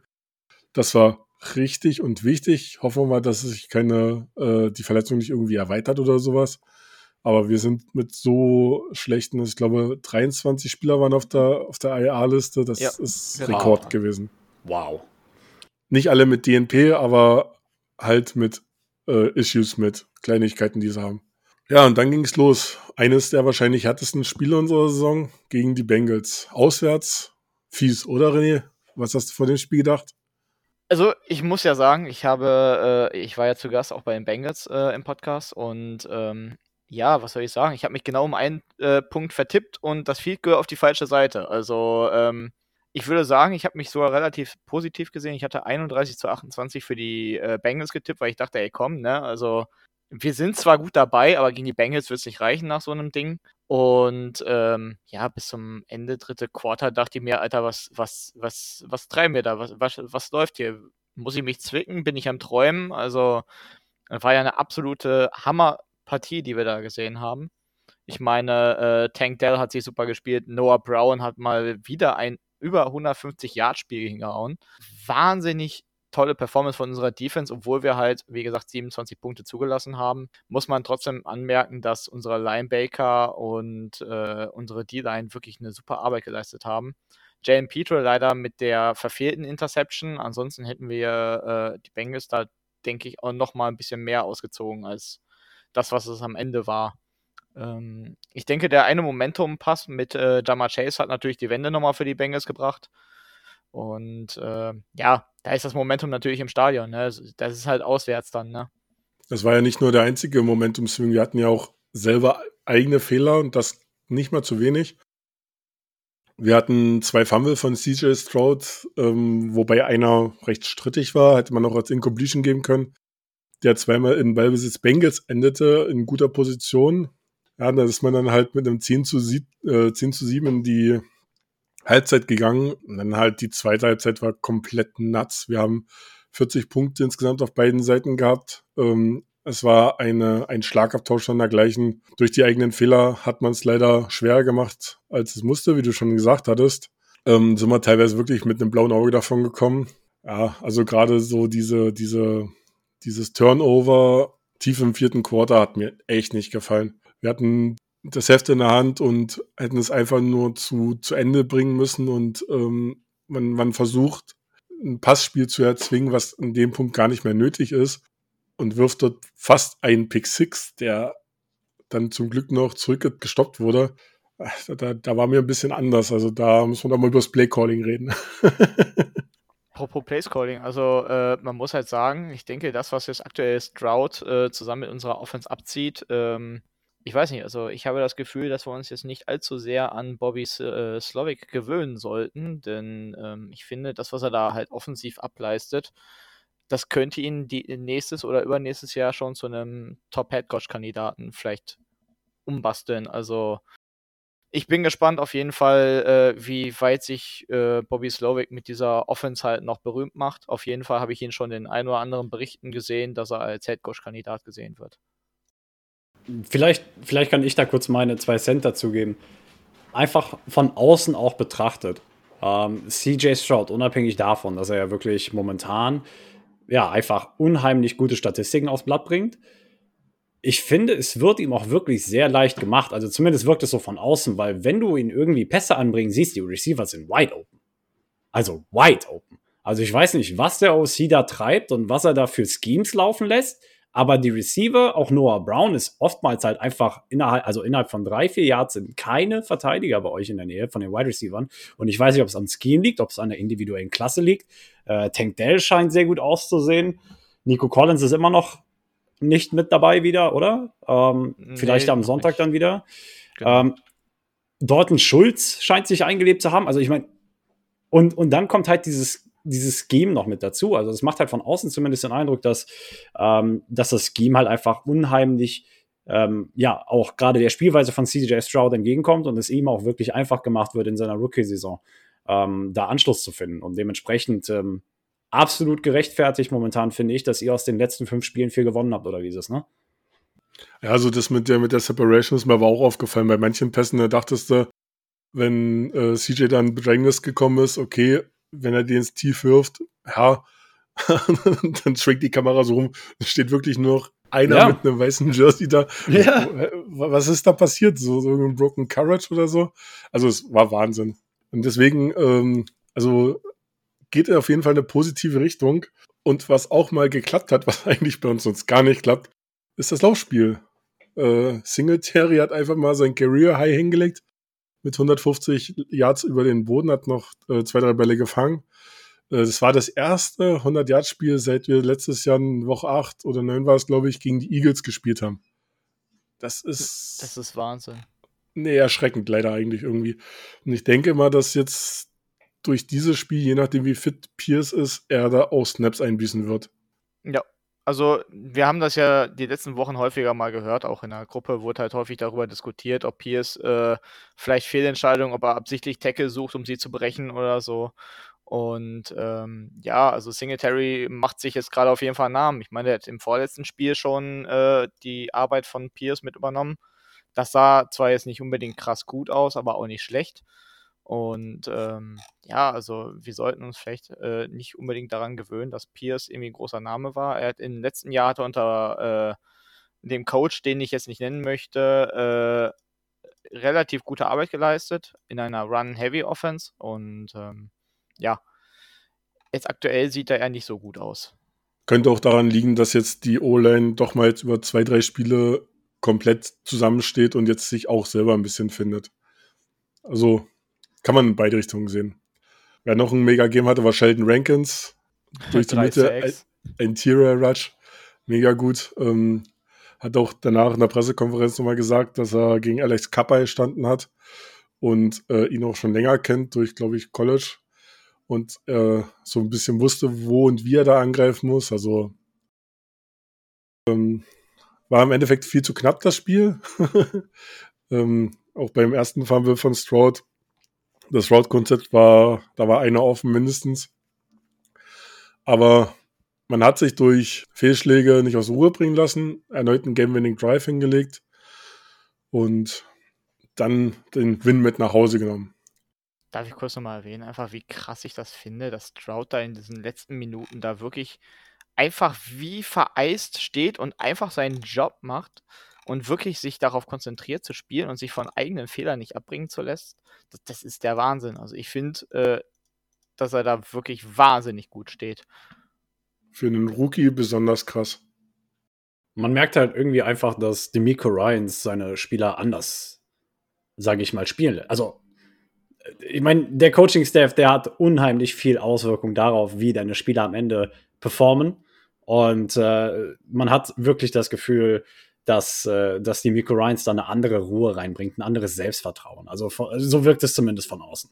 Das war richtig und wichtig. Hoffen wir mal, dass sich keine, äh, die Verletzung nicht irgendwie erweitert oder sowas. Aber wir sind mit so schlechten, ich glaube, 23 Spieler waren auf der, auf der IA-Liste. Das ja, ist genau. Rekord gewesen. Wow. Nicht alle mit DNP, aber halt mit äh, Issues, mit Kleinigkeiten, die sie haben. Ja, und dann ging es los. Eines der wahrscheinlich härtesten Spiele unserer Saison gegen die Bengals. Auswärts. Fies, oder René? Was hast du vor dem Spiel gedacht? Also, ich muss ja sagen, ich habe, äh, ich war ja zu Gast auch bei den Bengals äh, im Podcast und ähm, ja, was soll ich sagen? Ich habe mich genau um einen äh, Punkt vertippt und das Field Goal auf die falsche Seite. Also, ähm, ich würde sagen, ich habe mich sogar relativ positiv gesehen. Ich hatte 31 zu 28 für die äh, Bengals getippt, weil ich dachte, ey, komm, ne? Also, wir sind zwar gut dabei, aber gegen die Bengals wird es nicht reichen nach so einem Ding. Und ähm, ja, bis zum Ende dritte Quarter dachte ich mir, Alter, was, was, was, was treiben wir da? Was, was, was läuft hier? Muss ich mich zwicken? Bin ich am Träumen? Also, war ja eine absolute Hammerpartie, die wir da gesehen haben. Ich meine, äh, Tank Dell hat sich super gespielt. Noah Brown hat mal wieder ein über 150 Yard Spiel hingehauen. Wahnsinnig tolle Performance von unserer Defense, obwohl wir halt, wie gesagt, 27 Punkte zugelassen haben. Muss man trotzdem anmerken, dass unsere Linebacker und äh, unsere D-Line wirklich eine super Arbeit geleistet haben. Jalen Petro leider mit der verfehlten Interception. Ansonsten hätten wir äh, die Bengals da, denke ich, auch noch mal ein bisschen mehr ausgezogen als das, was es am Ende war. Ähm, ich denke, der eine Momentum-Pass mit äh, Jama Chase hat natürlich die Wende nochmal für die Bengals gebracht. Und äh, ja, da ist das Momentum natürlich im Stadion. Ne? Das ist halt auswärts dann. Ne? Das war ja nicht nur der einzige Momentum-Swing. Wir hatten ja auch selber eigene Fehler und das nicht mal zu wenig. Wir hatten zwei Fumble von CJ Stroud, ähm, wobei einer recht strittig war, hätte man auch als Incompletion geben können, der zweimal in Ballbesitz Bengals endete, in guter Position. Ja, da ist man dann halt mit einem 10 zu, 7, äh, 10 zu 7 in die Halbzeit gegangen. Und dann halt die zweite Halbzeit war komplett nuts. Wir haben 40 Punkte insgesamt auf beiden Seiten gehabt. Ähm, es war eine, ein Schlagabtausch von dergleichen. Durch die eigenen Fehler hat man es leider schwerer gemacht, als es musste, wie du schon gesagt hattest. Ähm, sind wir teilweise wirklich mit einem blauen Auge davon gekommen. Ja, also gerade so diese, diese, dieses Turnover tief im vierten Quarter hat mir echt nicht gefallen. Wir hatten das Heft in der Hand und hätten es einfach nur zu, zu Ende bringen müssen und ähm, man, man versucht, ein Passspiel zu erzwingen, was in dem Punkt gar nicht mehr nötig ist und wirft dort fast einen Pick Six, der dann zum Glück noch zurückgestoppt wurde. Da, da war mir ein bisschen anders. Also da muss man auch mal über das Playcalling reden. Apropos Placecalling, also äh, man muss halt sagen, ich denke, das, was jetzt aktuell Stroud äh, zusammen mit unserer Offense abzieht, ähm, ich weiß nicht, also ich habe das Gefühl, dass wir uns jetzt nicht allzu sehr an Bobby äh, Slovic gewöhnen sollten, denn ähm, ich finde, das, was er da halt offensiv ableistet, das könnte ihn die, nächstes oder übernächstes Jahr schon zu einem Top-Headcoach-Kandidaten vielleicht umbasteln. Also ich bin gespannt auf jeden Fall, äh, wie weit sich äh, Bobby Slovic mit dieser Offense halt noch berühmt macht. Auf jeden Fall habe ich ihn schon in ein oder anderen Berichten gesehen, dass er als Headcoach-Kandidat gesehen wird. Vielleicht, vielleicht kann ich da kurz meine zwei Cent dazugeben. Einfach von außen auch betrachtet. Ähm, CJ Stroud, unabhängig davon, dass er ja wirklich momentan ja einfach unheimlich gute Statistiken aufs Blatt bringt. Ich finde, es wird ihm auch wirklich sehr leicht gemacht. Also zumindest wirkt es so von außen, weil wenn du ihn irgendwie Pässe anbringen siehst, die Receiver sind wide open. Also wide open. Also ich weiß nicht, was der OC da treibt und was er da für Schemes laufen lässt. Aber die Receiver, auch Noah Brown, ist oftmals halt einfach innerhalb, also innerhalb von drei, vier Yards sind keine Verteidiger bei euch in der Nähe von den Wide Receivers. Und ich weiß nicht, ob es am Scheme liegt, ob es an der individuellen Klasse liegt. Äh, Tank Dell scheint sehr gut auszusehen. Nico Collins ist immer noch nicht mit dabei wieder, oder? Ähm, nee, vielleicht am Sonntag nicht. dann wieder. Genau. Ähm, Dorton Schulz scheint sich eingelebt zu haben. Also ich meine, und, und dann kommt halt dieses dieses Scheme noch mit dazu. Also es macht halt von außen zumindest den Eindruck, dass, ähm, dass das Scheme halt einfach unheimlich, ähm, ja, auch gerade der Spielweise von CJ Stroud entgegenkommt und es ihm auch wirklich einfach gemacht wird in seiner Rookie-Saison, ähm, da Anschluss zu finden. Und dementsprechend ähm, absolut gerechtfertigt momentan finde ich, dass ihr aus den letzten fünf Spielen viel gewonnen habt, oder wie ist es, ne? Ja, also das mit der, mit der Separation ist mir aber auch aufgefallen. Bei manchen Pässen, da dachtest du, wenn äh, CJ dann Bedrängnis gekommen ist, okay, wenn er den ins Tief wirft, ja, dann schwenkt die Kamera so rum, es steht wirklich nur noch einer ja. mit einem weißen Jersey da. Ja. Was ist da passiert? So, so ein Broken Courage oder so? Also es war Wahnsinn. Und deswegen, ähm, also geht er auf jeden Fall in eine positive Richtung. Und was auch mal geklappt hat, was eigentlich bei uns sonst gar nicht klappt, ist das Laufspiel. Äh, Singletary hat einfach mal sein Career High hingelegt mit 150 Yards über den Boden, hat noch äh, zwei, drei Bälle gefangen. Äh, das war das erste 100-Yard-Spiel, seit wir letztes Jahr in Woche 8 oder 9 war es, glaube ich, gegen die Eagles gespielt haben. Das ist. Das ist Wahnsinn. Nee, erschreckend leider eigentlich irgendwie. Und ich denke mal, dass jetzt durch dieses Spiel, je nachdem wie fit Pierce ist, er da auch Snaps einbüßen wird. Ja, also, wir haben das ja die letzten Wochen häufiger mal gehört, auch in der Gruppe wurde halt häufig darüber diskutiert, ob Pierce äh, vielleicht Fehlentscheidungen, ob er absichtlich Tackle sucht, um sie zu brechen oder so. Und ähm, ja, also Singletary macht sich jetzt gerade auf jeden Fall einen Namen. Ich meine, er hat im vorletzten Spiel schon äh, die Arbeit von Pierce mit übernommen. Das sah zwar jetzt nicht unbedingt krass gut aus, aber auch nicht schlecht. Und ähm, ja, also wir sollten uns vielleicht äh, nicht unbedingt daran gewöhnen, dass Pierce irgendwie ein großer Name war. Er hat im letzten Jahr hat er unter äh, dem Coach, den ich jetzt nicht nennen möchte, äh, relativ gute Arbeit geleistet in einer Run-Heavy-Offense. Und ähm, ja, jetzt aktuell sieht er ja nicht so gut aus. Könnte auch daran liegen, dass jetzt die O-Line doch mal jetzt über zwei, drei Spiele komplett zusammensteht und jetzt sich auch selber ein bisschen findet. Also kann man in beide Richtungen sehen. Wer noch ein Mega-Game hatte, war Sheldon Rankins. Durch die Mitte, Interior Rush. Mega gut. Ähm, hat auch danach in der Pressekonferenz nochmal gesagt, dass er gegen Alex Kappa gestanden hat und äh, ihn auch schon länger kennt durch, glaube ich, College und äh, so ein bisschen wusste, wo und wie er da angreifen muss. Also ähm, war im Endeffekt viel zu knapp das Spiel. ähm, auch beim ersten Fumble von Stroud das Route-Konzept war, da war einer offen mindestens. Aber man hat sich durch Fehlschläge nicht aus Ruhe bringen lassen, erneut einen Game-Winning-Drive hingelegt und dann den Win mit nach Hause genommen. Darf ich kurz nochmal erwähnen, einfach wie krass ich das finde, dass Stroud da in diesen letzten Minuten da wirklich einfach wie vereist steht und einfach seinen Job macht und wirklich sich darauf konzentriert zu spielen und sich von eigenen Fehlern nicht abbringen zu lässt, das, das ist der Wahnsinn. Also ich finde, äh, dass er da wirklich wahnsinnig gut steht. Für einen Rookie besonders krass. Man merkt halt irgendwie einfach, dass Demico Ryans seine Spieler anders, sage ich mal, spielen. Also, äh, ich meine, der Coaching-Staff, der hat unheimlich viel Auswirkung darauf, wie deine Spieler am Ende performen. Und äh, man hat wirklich das Gefühl, dass, äh, dass die Miko Ryans da eine andere Ruhe reinbringt, ein anderes Selbstvertrauen. Also von, so wirkt es zumindest von außen.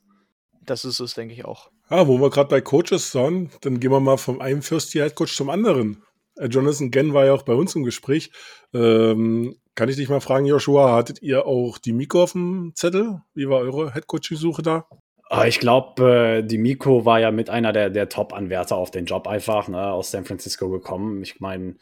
Das ist es, denke ich auch. Ah, wo wir gerade bei Coaches sind, dann gehen wir mal vom einen First-Year-Head-Coach zum anderen. Äh, Jonathan Genn war ja auch bei uns im Gespräch. Ähm, kann ich dich mal fragen, Joshua, hattet ihr auch die Miko auf dem Zettel? Wie war eure Headcoaching-Suche da? Ah, ich glaube, äh, die Miko war ja mit einer der, der Top-Anwärter auf den Job einfach, ne, aus San Francisco gekommen. Ich meine,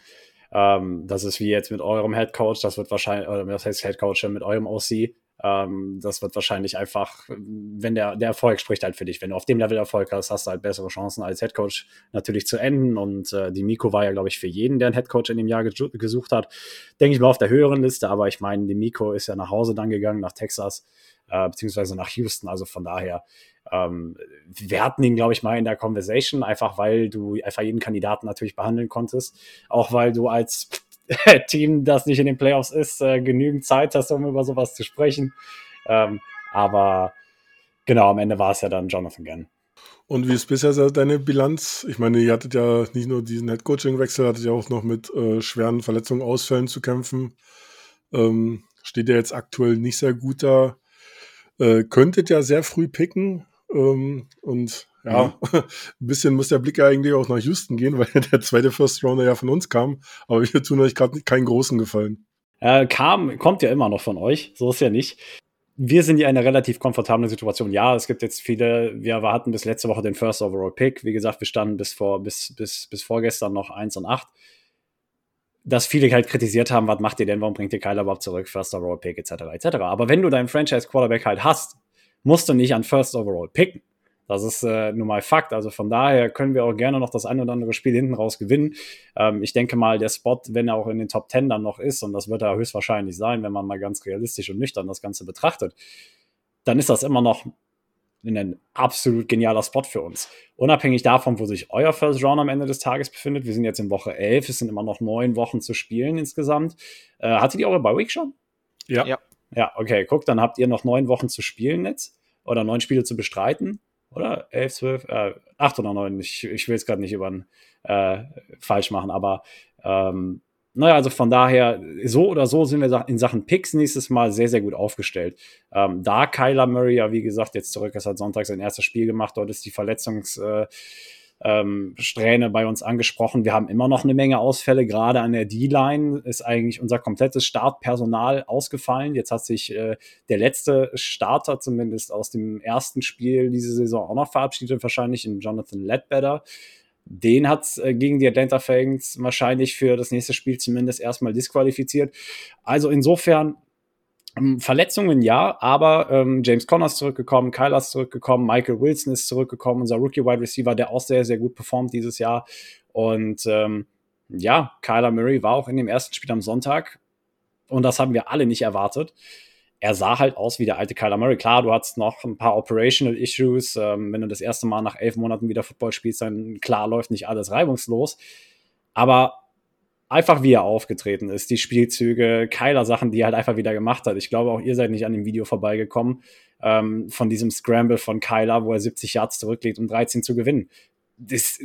ähm, das ist wie jetzt mit eurem Head Coach, das wird wahrscheinlich, oder das heißt Head Coach mit eurem OC. Ähm, das wird wahrscheinlich einfach, wenn der, der Erfolg spricht halt für dich. Wenn du auf dem Level Erfolg hast, hast du halt bessere Chancen als Head Coach natürlich zu enden. Und äh, die Miko war ja, glaube ich, für jeden, der einen Head Coach in dem Jahr gesucht hat, denke ich mal auf der höheren Liste. Aber ich meine, die Miko ist ja nach Hause dann gegangen, nach Texas, äh, beziehungsweise nach Houston. Also von daher ähm, wir hatten ihn, glaube ich, mal in der Conversation, einfach weil du einfach jeden Kandidaten natürlich behandeln konntest. Auch weil du als Team, das nicht in den Playoffs ist, äh, genügend Zeit hast, um über sowas zu sprechen. Ähm, aber genau, am Ende war es ja dann Jonathan Gann. Und wie ist bisher deine Bilanz? Ich meine, ihr hattet ja nicht nur diesen Headcoaching-Wechsel, hattet ja auch noch mit äh, schweren Verletzungen, Ausfällen zu kämpfen. Ähm, steht ja jetzt aktuell nicht sehr gut da. Äh, könntet ja sehr früh picken. Ähm, und ja, mhm. ein bisschen muss der Blick eigentlich auch nach Houston gehen, weil der zweite First Rounder ja von uns kam. Aber wir tun euch gerade keinen großen Gefallen. Äh, kam, kommt ja immer noch von euch, so ist ja nicht. Wir sind ja in einer relativ komfortablen Situation. Ja, es gibt jetzt viele, wir hatten bis letzte Woche den First Overall Pick. Wie gesagt, wir standen bis vor, bis, bis, bis vorgestern noch 1 und 8. Dass viele halt kritisiert haben, was macht ihr denn, warum bringt ihr Kyler überhaupt zurück, First Overall Pick, etc., etc. Aber wenn du deinen Franchise Quarterback halt hast, musst du nicht an First Overall picken. Das ist äh, nun mal Fakt. Also von daher können wir auch gerne noch das ein oder andere Spiel hinten raus gewinnen. Ähm, ich denke mal, der Spot, wenn er auch in den Top 10 dann noch ist, und das wird er höchstwahrscheinlich sein, wenn man mal ganz realistisch und nüchtern das Ganze betrachtet, dann ist das immer noch ein absolut genialer Spot für uns. Unabhängig davon, wo sich euer First Round am Ende des Tages befindet. Wir sind jetzt in Woche 11, es sind immer noch neun Wochen zu spielen insgesamt. Äh, hattet ihr eure Bye Week schon? Ja. ja. Ja, okay, guck, dann habt ihr noch neun Wochen zu spielen jetzt oder neun Spiele zu bestreiten. Oder? Elf, zwölf, äh, acht oder neun. Ich, ich will es gerade nicht über äh, falsch machen, aber ähm, naja, also von daher, so oder so sind wir in Sachen Picks nächstes Mal sehr, sehr gut aufgestellt. Ähm, da Kyler Murray ja, wie gesagt, jetzt zurück ist, hat Sonntag sein erstes Spiel gemacht, dort ist die Verletzungs- äh, ähm, Strähne bei uns angesprochen. Wir haben immer noch eine Menge Ausfälle. Gerade an der D-Line ist eigentlich unser komplettes Startpersonal ausgefallen. Jetzt hat sich äh, der letzte Starter zumindest aus dem ersten Spiel diese Saison auch noch verabschiedet, wahrscheinlich in Jonathan Ledbetter. Den hat äh, gegen die Atlanta Falcons wahrscheinlich für das nächste Spiel zumindest erstmal disqualifiziert. Also insofern Verletzungen ja, aber ähm, James Conner ist zurückgekommen, Kyler ist zurückgekommen, Michael Wilson ist zurückgekommen, unser Rookie Wide Receiver, der auch sehr, sehr gut performt dieses Jahr. Und ähm, ja, Kyler Murray war auch in dem ersten Spiel am Sonntag und das haben wir alle nicht erwartet. Er sah halt aus wie der alte Kyler Murray. Klar, du hattest noch ein paar Operational Issues. Ähm, wenn du das erste Mal nach elf Monaten wieder Football spielst, dann klar läuft nicht alles reibungslos. Aber einfach wie er aufgetreten ist, die Spielzüge, Kyler Sachen, die er halt einfach wieder gemacht hat. Ich glaube, auch ihr seid nicht an dem Video vorbeigekommen ähm, von diesem Scramble von Kyler, wo er 70 Yards zurücklegt, um 13 zu gewinnen. Das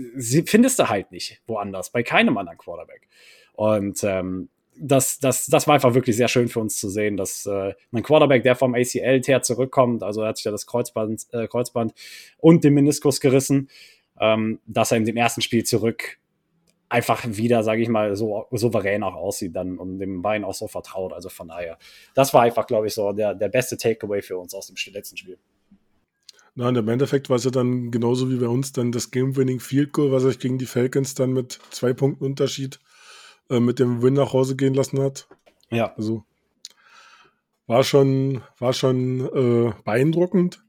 findest du halt nicht woanders, bei keinem anderen Quarterback. Und ähm, das, das, das war einfach wirklich sehr schön für uns zu sehen, dass äh, ein Quarterback, der vom ACL-Tear zurückkommt, also er hat sich ja das Kreuzband, äh, Kreuzband und den Meniskus gerissen, ähm, dass er in dem ersten Spiel zurück einfach wieder, sage ich mal, so souverän auch aussieht dann und dem Bein auch so vertraut. Also von daher, das war einfach, glaube ich, so der, der beste Takeaway für uns aus dem letzten Spiel. Na, und im Endeffekt war es ja dann genauso wie bei uns dann das Game-Winning Field Goal, was euch gegen die Falcons dann mit zwei Punkten Unterschied äh, mit dem Win nach Hause gehen lassen hat. Ja. Also war schon, war schon äh, beeindruckend.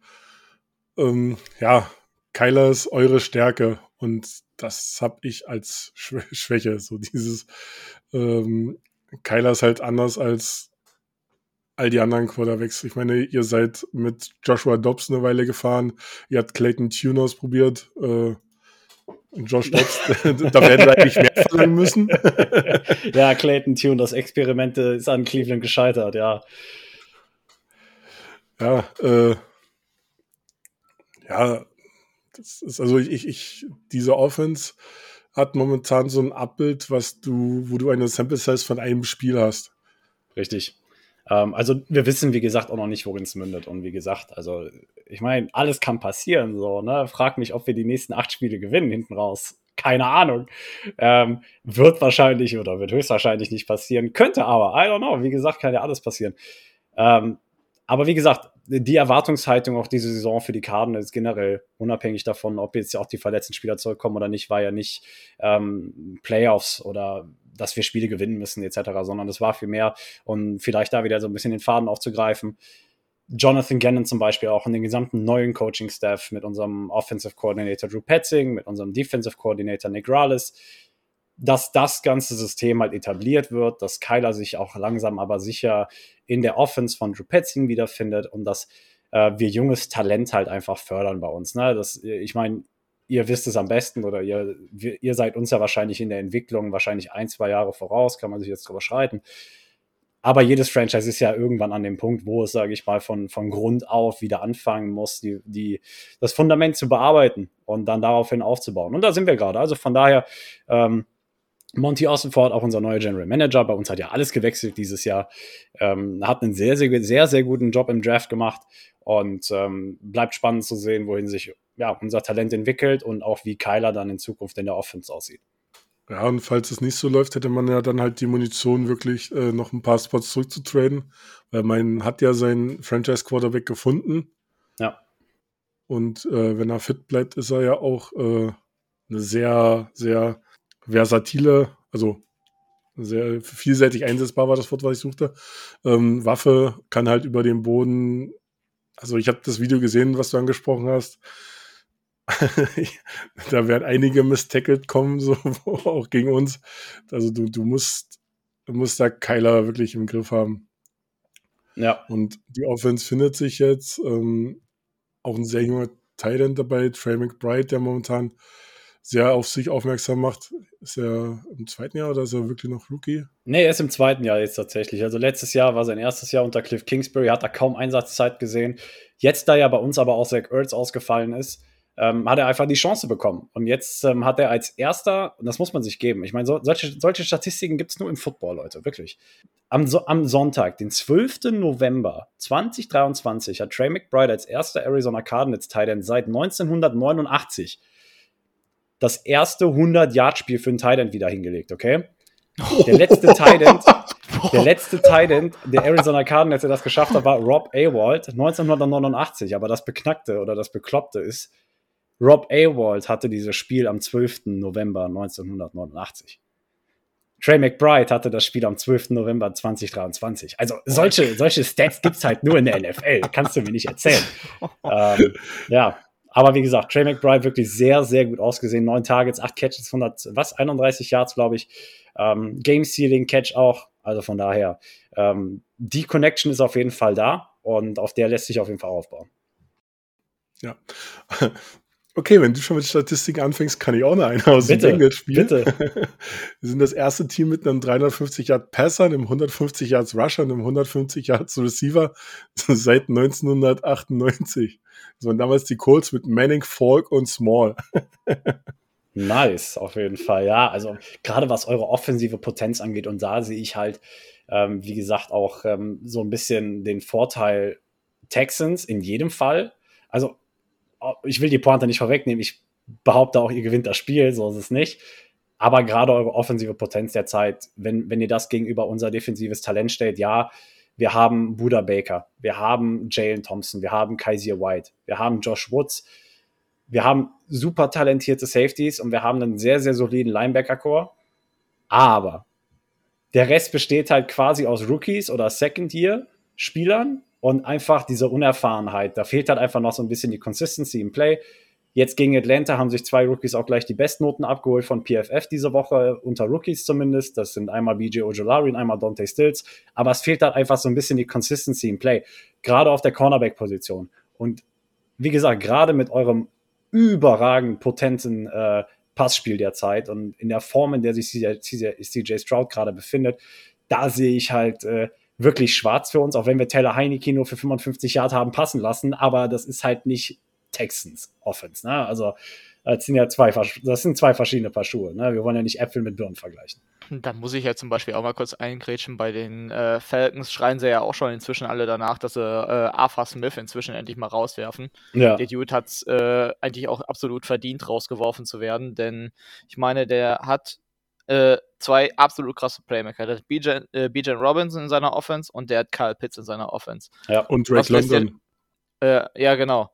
Ähm, ja, Kyler ist eure Stärke und das habe ich als Schwäche. So dieses ähm, Kyler ist halt anders als all die anderen Quarterbacks. Ich meine, ihr seid mit Joshua Dobbs eine Weile gefahren, ihr habt Clayton Tune ausprobiert, äh, Josh Dobbs, da werden wir eigentlich mehr verlangen müssen. ja, Clayton Tune, das Experiment ist an Cleveland gescheitert, ja. Ja, äh, ja, das ist also ich, ich, diese Offense hat momentan so ein Abbild, was du, wo du eine Sample Size von einem Spiel hast. Richtig. Ähm, also wir wissen, wie gesagt, auch noch nicht, worin es mündet. Und wie gesagt, also ich meine, alles kann passieren. So, ne? Frag mich, ob wir die nächsten acht Spiele gewinnen hinten raus. Keine Ahnung. Ähm, wird wahrscheinlich oder wird höchstwahrscheinlich nicht passieren. Könnte aber, I don't know. Wie gesagt, kann ja alles passieren. Ähm, aber wie gesagt, die Erwartungshaltung auch diese Saison für die Cardinals generell, unabhängig davon, ob jetzt auch die verletzten Spieler zurückkommen oder nicht, war ja nicht ähm, Playoffs oder dass wir Spiele gewinnen müssen etc., sondern das war viel mehr und vielleicht da wieder so ein bisschen den Faden aufzugreifen. Jonathan Gannon zum Beispiel auch und den gesamten neuen Coaching-Staff mit unserem Offensive Coordinator Drew Petzing, mit unserem Defensive Coordinator Nick Rallis, dass das ganze System halt etabliert wird, dass Kyler sich auch langsam aber sicher in der Offense von Drew Petzing wiederfindet und dass äh, wir junges Talent halt einfach fördern bei uns. Ne? Das, ich meine, ihr wisst es am besten oder ihr, ihr seid uns ja wahrscheinlich in der Entwicklung wahrscheinlich ein, zwei Jahre voraus, kann man sich jetzt drüber schreiten. Aber jedes Franchise ist ja irgendwann an dem Punkt, wo es, sage ich mal, von, von Grund auf wieder anfangen muss, die, die, das Fundament zu bearbeiten und dann daraufhin aufzubauen. Und da sind wir gerade. Also von daher, ähm, Monty Ossenford, auch unser neuer General Manager, bei uns hat ja alles gewechselt dieses Jahr, ähm, hat einen sehr, sehr, sehr, sehr guten Job im Draft gemacht und ähm, bleibt spannend zu sehen, wohin sich ja, unser Talent entwickelt und auch wie Kyler dann in Zukunft in der Offense aussieht. Ja, und falls es nicht so läuft, hätte man ja dann halt die Munition wirklich äh, noch ein paar Spots zurückzutraden, weil man hat ja seinen Franchise-Quarterback gefunden. Ja. Und äh, wenn er fit bleibt, ist er ja auch äh, eine sehr, sehr versatile, also sehr vielseitig einsetzbar war das Wort, was ich suchte. Ähm, Waffe kann halt über den Boden, also ich habe das Video gesehen, was du angesprochen hast da werden einige misstackled kommen, so auch gegen uns. Also du, du musst, du musst da Kyler wirklich im Griff haben. Ja. Und die Offense findet sich jetzt. Ähm, auch ein sehr junger Titan dabei, Trey McBride, der momentan sehr auf sich aufmerksam macht. Ist er im zweiten Jahr oder ist er wirklich noch Rookie? Nee, er ist im zweiten Jahr jetzt tatsächlich. Also letztes Jahr war sein erstes Jahr unter Cliff Kingsbury, hat da kaum Einsatzzeit gesehen. Jetzt, da ja bei uns aber auch Zach Ertz ausgefallen ist, ähm, hat er einfach die Chance bekommen. Und jetzt ähm, hat er als erster, und das muss man sich geben, ich meine, so, solche, solche Statistiken gibt es nur im Football, Leute, wirklich. Am, so, am Sonntag, den 12. November 2023, hat Trey McBride als erster Arizona Cardinals Titan seit 1989 das erste 100-Yard-Spiel für einen Titan wieder hingelegt, okay? Der letzte Titan, der letzte Titan der Arizona Cardinals, der das geschafft hat, war Rob Awald 1989. Aber das Beknackte oder das Bekloppte ist, Rob Awald hatte dieses Spiel am 12. November 1989. Trey McBride hatte das Spiel am 12. November 2023. Also solche, solche Stats gibt's halt nur in der NFL. Kannst du mir nicht erzählen. ähm, ja, aber wie gesagt, Trey McBride wirklich sehr, sehr gut ausgesehen. Neun Targets, acht Catches, 100, was, 31 Yards, glaube ich. Ähm, Game Sealing Catch auch. Also von daher, ähm, die Connection ist auf jeden Fall da und auf der lässt sich auf jeden Fall aufbauen. Ja. Okay, wenn du schon mit Statistiken anfängst, kann ich auch noch eine aus dem Bengals-Spiel. Bitte. Wir sind das erste Team mit einem 350 Yard Passer, einem 150 Yards Rusher und einem 150 Yards Receiver seit 1998. Das waren damals die Colts mit Manning, Falk und Small. nice, auf jeden Fall. Ja, also gerade was eure offensive Potenz angeht und da sehe ich halt, ähm, wie gesagt, auch ähm, so ein bisschen den Vorteil Texans in jedem Fall. Also ich will die Pointe nicht vorwegnehmen. Ich behaupte auch, ihr gewinnt das Spiel, so ist es nicht. Aber gerade eure offensive Potenz der Zeit, wenn, wenn ihr das gegenüber unser defensives Talent stellt, ja, wir haben Buda Baker, wir haben Jalen Thompson, wir haben Kaiser White, wir haben Josh Woods, wir haben super talentierte Safeties und wir haben einen sehr, sehr soliden Linebacker-Core. Aber der Rest besteht halt quasi aus Rookies oder Second-Year-Spielern und einfach diese Unerfahrenheit. Da fehlt halt einfach noch so ein bisschen die Consistency im Play. Jetzt gegen Atlanta haben sich zwei Rookies auch gleich die Bestnoten abgeholt von PFF diese Woche, unter Rookies zumindest. Das sind einmal BJ Ojolari und einmal Dante Stills. Aber es fehlt halt einfach so ein bisschen die Consistency im Play. Gerade auf der Cornerback-Position. Und wie gesagt, gerade mit eurem überragend potenten äh, Passspiel derzeit und in der Form, in der sich CJ, CJ Stroud gerade befindet, da sehe ich halt äh, wirklich schwarz für uns, auch wenn wir Taylor Heineke nur für 55 Yard haben passen lassen, aber das ist halt nicht Texans Offense. Ne? Also das sind ja zwei, das sind zwei verschiedene Paar Schuhe. Ne? Wir wollen ja nicht Äpfel mit Birnen vergleichen. Da muss ich ja zum Beispiel auch mal kurz eingrätschen. Bei den äh, Falcons schreien sie ja auch schon inzwischen alle danach, dass sie äh, Arthur Smith inzwischen endlich mal rauswerfen. Ja. Der Dude hat es äh, eigentlich auch absolut verdient, rausgeworfen zu werden, denn ich meine, der hat äh, zwei absolut krasse Playmaker. Der hat Bijan, äh, Robinson in seiner Offense und der hat Kyle Pitts in seiner Offense. Ja, und Drake London. Der, äh, ja, genau.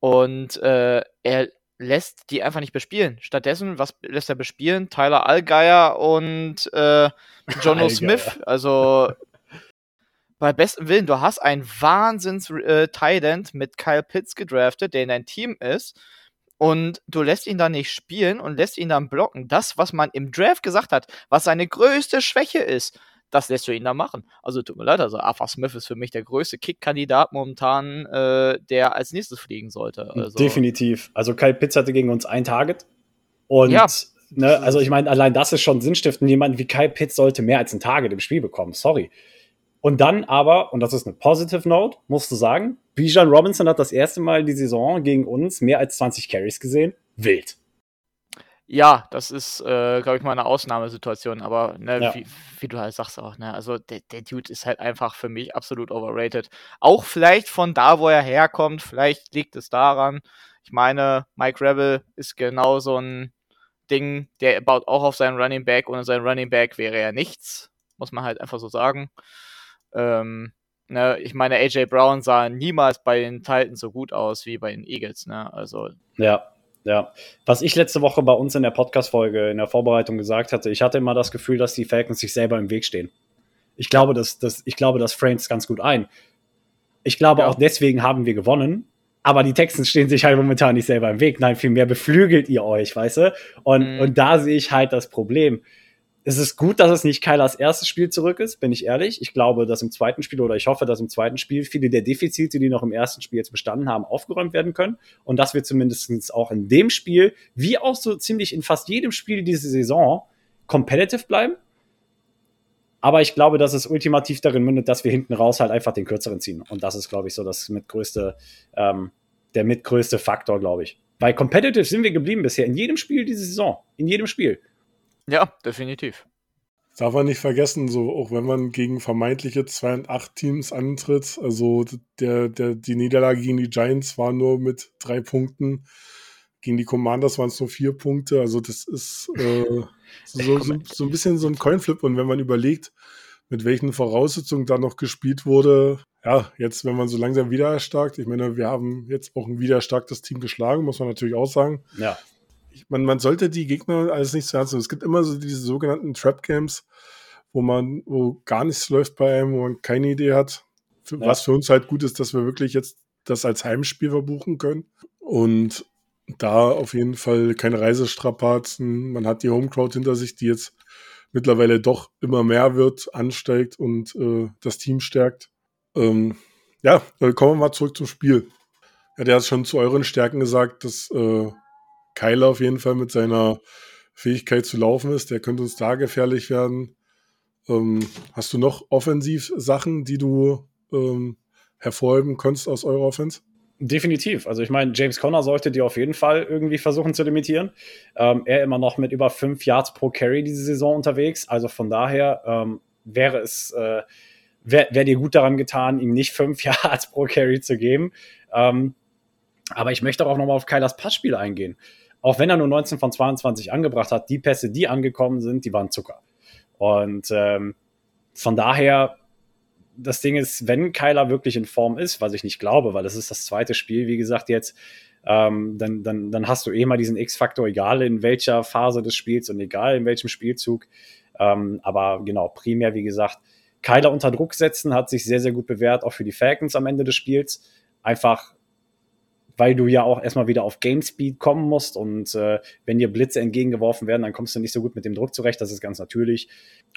Und äh, er lässt die einfach nicht bespielen. Stattdessen, was lässt er bespielen? Tyler Allgeier und äh, Jono Smith. Also bei bestem Willen, du hast einen wahnsinns äh, Tident mit Kyle Pitts gedraftet, der in dein Team ist und du lässt ihn dann nicht spielen und lässt ihn dann blocken. Das, was man im Draft gesagt hat, was seine größte Schwäche ist, das lässt du ihn dann machen. Also tut mir leid, also Arthur Smith ist für mich der größte Kick-Kandidat momentan, äh, der als nächstes fliegen sollte. Also, Definitiv. Also Kyle Pitts hatte gegen uns ein Target. Und ja. ne, also ich meine, allein das ist schon sinnstiftend. Jemand wie Kyle Pitts sollte mehr als ein Target im Spiel bekommen. Sorry. Und dann aber, und das ist eine Positive Note, musst du sagen, Bijan Robinson hat das erste Mal die Saison gegen uns mehr als 20 Carries gesehen. Wild. Ja, das ist, äh, glaube ich, mal eine Ausnahmesituation, aber ne, ja. wie, wie, du halt sagst auch, ne, also der, der, Dude ist halt einfach für mich absolut overrated. Auch vielleicht von da, wo er herkommt, vielleicht liegt es daran. Ich meine, Mike Rebel ist genau so ein Ding, der baut auch auf seinen Running Back. Ohne seinen Running Back wäre er nichts, muss man halt einfach so sagen. Ähm, ne, ich meine, AJ Brown sah niemals bei den Titans so gut aus wie bei den Eagles, ne? Also. Ja, ja. Was ich letzte Woche bei uns in der Podcast-Folge in der Vorbereitung gesagt hatte, ich hatte immer das Gefühl, dass die Falcons sich selber im Weg stehen. Ich glaube, das, das, ich glaube, das frames ganz gut ein. Ich glaube, ja. auch deswegen haben wir gewonnen. Aber die Texans stehen sich halt momentan nicht selber im Weg. Nein, vielmehr beflügelt ihr euch, weißt du? Und, mhm. und da sehe ich halt das Problem es ist gut, dass es nicht Kylas erstes Spiel zurück ist, bin ich ehrlich. Ich glaube, dass im zweiten Spiel oder ich hoffe, dass im zweiten Spiel viele der Defizite, die noch im ersten Spiel jetzt bestanden haben, aufgeräumt werden können. Und dass wir zumindest auch in dem Spiel, wie auch so ziemlich in fast jedem Spiel diese Saison, competitive bleiben. Aber ich glaube, dass es ultimativ darin mündet, dass wir hinten raus halt einfach den kürzeren ziehen. Und das ist, glaube ich, so das mitgrößte, ähm, der mitgrößte Faktor, glaube ich. Weil competitive sind wir geblieben bisher in jedem Spiel diese Saison. In jedem Spiel. Ja, definitiv. Darf man nicht vergessen, so auch wenn man gegen vermeintliche 2 und 8 Teams antritt, also der, der, die Niederlage gegen die Giants war nur mit drei Punkten, gegen die Commanders waren es nur vier Punkte, also das ist äh, so, so, so, ein bisschen so ein Coinflip und wenn man überlegt, mit welchen Voraussetzungen da noch gespielt wurde, ja, jetzt, wenn man so langsam wieder erstarkt, ich meine, wir haben jetzt auch ein wieder erstarktes Team geschlagen, muss man natürlich auch sagen. Ja man, man sollte die Gegner alles nicht zu ernst nehmen. Es gibt immer so diese sogenannten Trap Games, wo man, wo gar nichts läuft bei einem, wo man keine Idee hat. Für, ja. Was für uns halt gut ist, dass wir wirklich jetzt das als Heimspiel verbuchen können. Und da auf jeden Fall keine Reisestrapazen. Man hat die Homecrowd hinter sich, die jetzt mittlerweile doch immer mehr wird, ansteigt und äh, das Team stärkt. Ähm, ja, dann kommen wir mal zurück zum Spiel. Ja, der hat schon zu euren Stärken gesagt, dass äh, Kyler auf jeden Fall mit seiner Fähigkeit zu laufen ist. Der könnte uns da gefährlich werden. Ähm, hast du noch Offensivsachen, die du ähm, hervorheben kannst aus eurer Offense? Definitiv. Also ich meine, James Conner sollte die auf jeden Fall irgendwie versuchen zu limitieren. Ähm, er immer noch mit über fünf Yards pro Carry diese Saison unterwegs. Also von daher ähm, wäre es, äh, wäre wär dir gut daran getan, ihm nicht fünf Yards pro Carry zu geben. Ähm, aber ich möchte auch nochmal auf Kylers Passspiel eingehen. Auch wenn er nur 19 von 22 angebracht hat, die Pässe, die angekommen sind, die waren Zucker. Und ähm, von daher das Ding ist, wenn Kyler wirklich in Form ist, was ich nicht glaube, weil das ist das zweite Spiel, wie gesagt, jetzt, ähm, dann, dann, dann hast du eh mal diesen X-Faktor, egal in welcher Phase des Spiels und egal in welchem Spielzug. Ähm, aber genau, primär, wie gesagt, Kyler unter Druck setzen hat sich sehr, sehr gut bewährt, auch für die Falcons am Ende des Spiels. Einfach weil du ja auch erstmal wieder auf Game Speed kommen musst und äh, wenn dir Blitze entgegengeworfen werden, dann kommst du nicht so gut mit dem Druck zurecht, das ist ganz natürlich.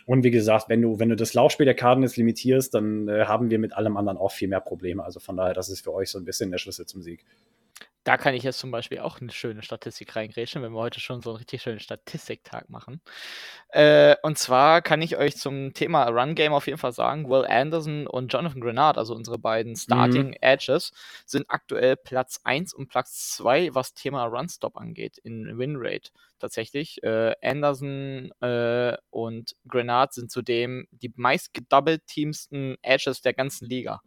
Und wie gesagt, wenn du, wenn du das Laufspiel der Cardinals limitierst, dann äh, haben wir mit allem anderen auch viel mehr Probleme. Also von daher, das ist für euch so ein bisschen der Schlüssel zum Sieg. Da kann ich jetzt zum Beispiel auch eine schöne Statistik reingrätschen, wenn wir heute schon so einen richtig schönen Statistiktag machen. Äh, und zwar kann ich euch zum Thema Run Game auf jeden Fall sagen, Will Anderson und Jonathan Grenard, also unsere beiden Starting mhm. Edges, sind aktuell Platz 1 und Platz 2, was Thema Run Stop angeht, in Win Rate tatsächlich. Äh, Anderson äh, und Grenard sind zudem die meist teamsten Edges der ganzen Liga.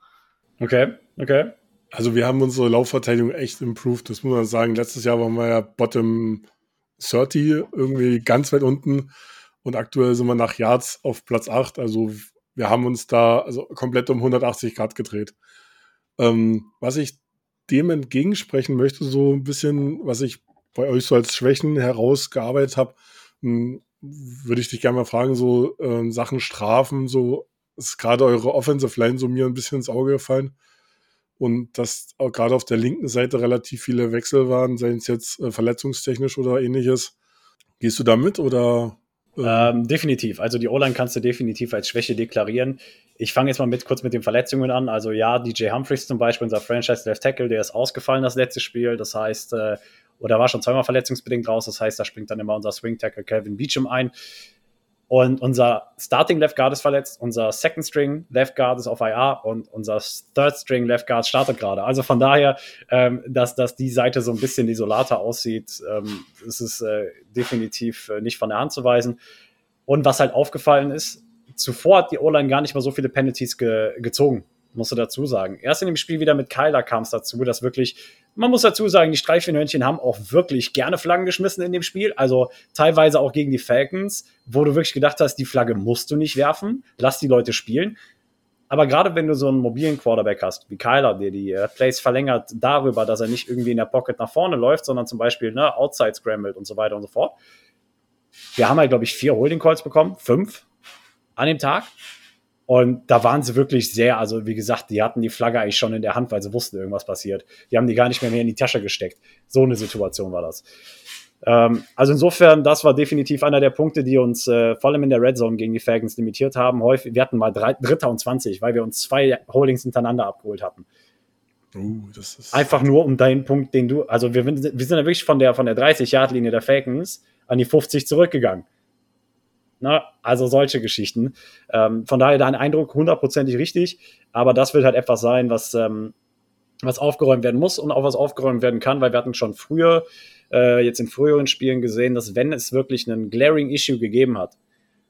Okay, okay. Also wir haben unsere Laufverteidigung echt improved, das muss man sagen. Letztes Jahr waren wir ja Bottom 30, irgendwie ganz weit unten. Und aktuell sind wir nach Yards auf Platz 8. Also wir haben uns da also komplett um 180 Grad gedreht. Ähm, was ich dem entgegensprechen möchte, so ein bisschen, was ich bei euch so als Schwächen herausgearbeitet habe, hm, würde ich dich gerne mal fragen, so äh, Sachen Strafen, so ist gerade eure Offensive Line so mir ein bisschen ins Auge gefallen und dass auch gerade auf der linken Seite relativ viele Wechsel waren, seien es jetzt äh, verletzungstechnisch oder ähnliches. Gehst du da mit oder? Äh? Ähm, definitiv. Also die O-Line kannst du definitiv als Schwäche deklarieren. Ich fange jetzt mal mit, kurz mit den Verletzungen an. Also ja, DJ Humphreys zum Beispiel, unser Franchise Left Tackle, der ist ausgefallen das letzte Spiel. Das heißt, äh, oder war schon zweimal verletzungsbedingt raus. Das heißt, da springt dann immer unser Swing Tackle Calvin Beecham ein. Und unser Starting Left Guard ist verletzt, unser Second String Left Guard ist auf IR und unser Third String Left Guard startet gerade. Also von daher, ähm, dass, dass die Seite so ein bisschen isolater aussieht, ähm, ist es äh, definitiv äh, nicht von der Hand zu weisen. Und was halt aufgefallen ist, zuvor hat die O-Line gar nicht mal so viele Penalties ge gezogen musst du dazu sagen. Erst in dem Spiel wieder mit Kyler kam es dazu, dass wirklich, man muss dazu sagen, die Streifenhörnchen haben auch wirklich gerne Flaggen geschmissen in dem Spiel. Also teilweise auch gegen die Falcons, wo du wirklich gedacht hast, die Flagge musst du nicht werfen, lass die Leute spielen. Aber gerade wenn du so einen mobilen Quarterback hast, wie Kyler, der die äh, Plays verlängert darüber, dass er nicht irgendwie in der Pocket nach vorne läuft, sondern zum Beispiel ne, outside scrambled und so weiter und so fort. Wir haben halt, glaube ich, vier Holding Calls bekommen, fünf an dem Tag. Und da waren sie wirklich sehr, also wie gesagt, die hatten die Flagge eigentlich schon in der Hand, weil sie wussten, irgendwas passiert. Die haben die gar nicht mehr, mehr in die Tasche gesteckt. So eine Situation war das. Ähm, also insofern, das war definitiv einer der Punkte, die uns äh, vor allem in der Red Zone gegen die Falcons limitiert haben. Häufig, wir hatten mal drei, Dritter und 20, weil wir uns zwei Holdings hintereinander abgeholt hatten. Uh, Einfach nur um deinen Punkt, den du, also wir, wir sind ja wirklich von der, von der 30-Yard-Linie der Falcons an die 50 zurückgegangen. Ne? Also solche Geschichten. Ähm, von daher dein Eindruck hundertprozentig richtig, aber das wird halt etwas sein, was, ähm, was aufgeräumt werden muss und auch was aufgeräumt werden kann, weil wir hatten schon früher, äh, jetzt in früheren Spielen gesehen, dass wenn es wirklich einen glaring Issue gegeben hat,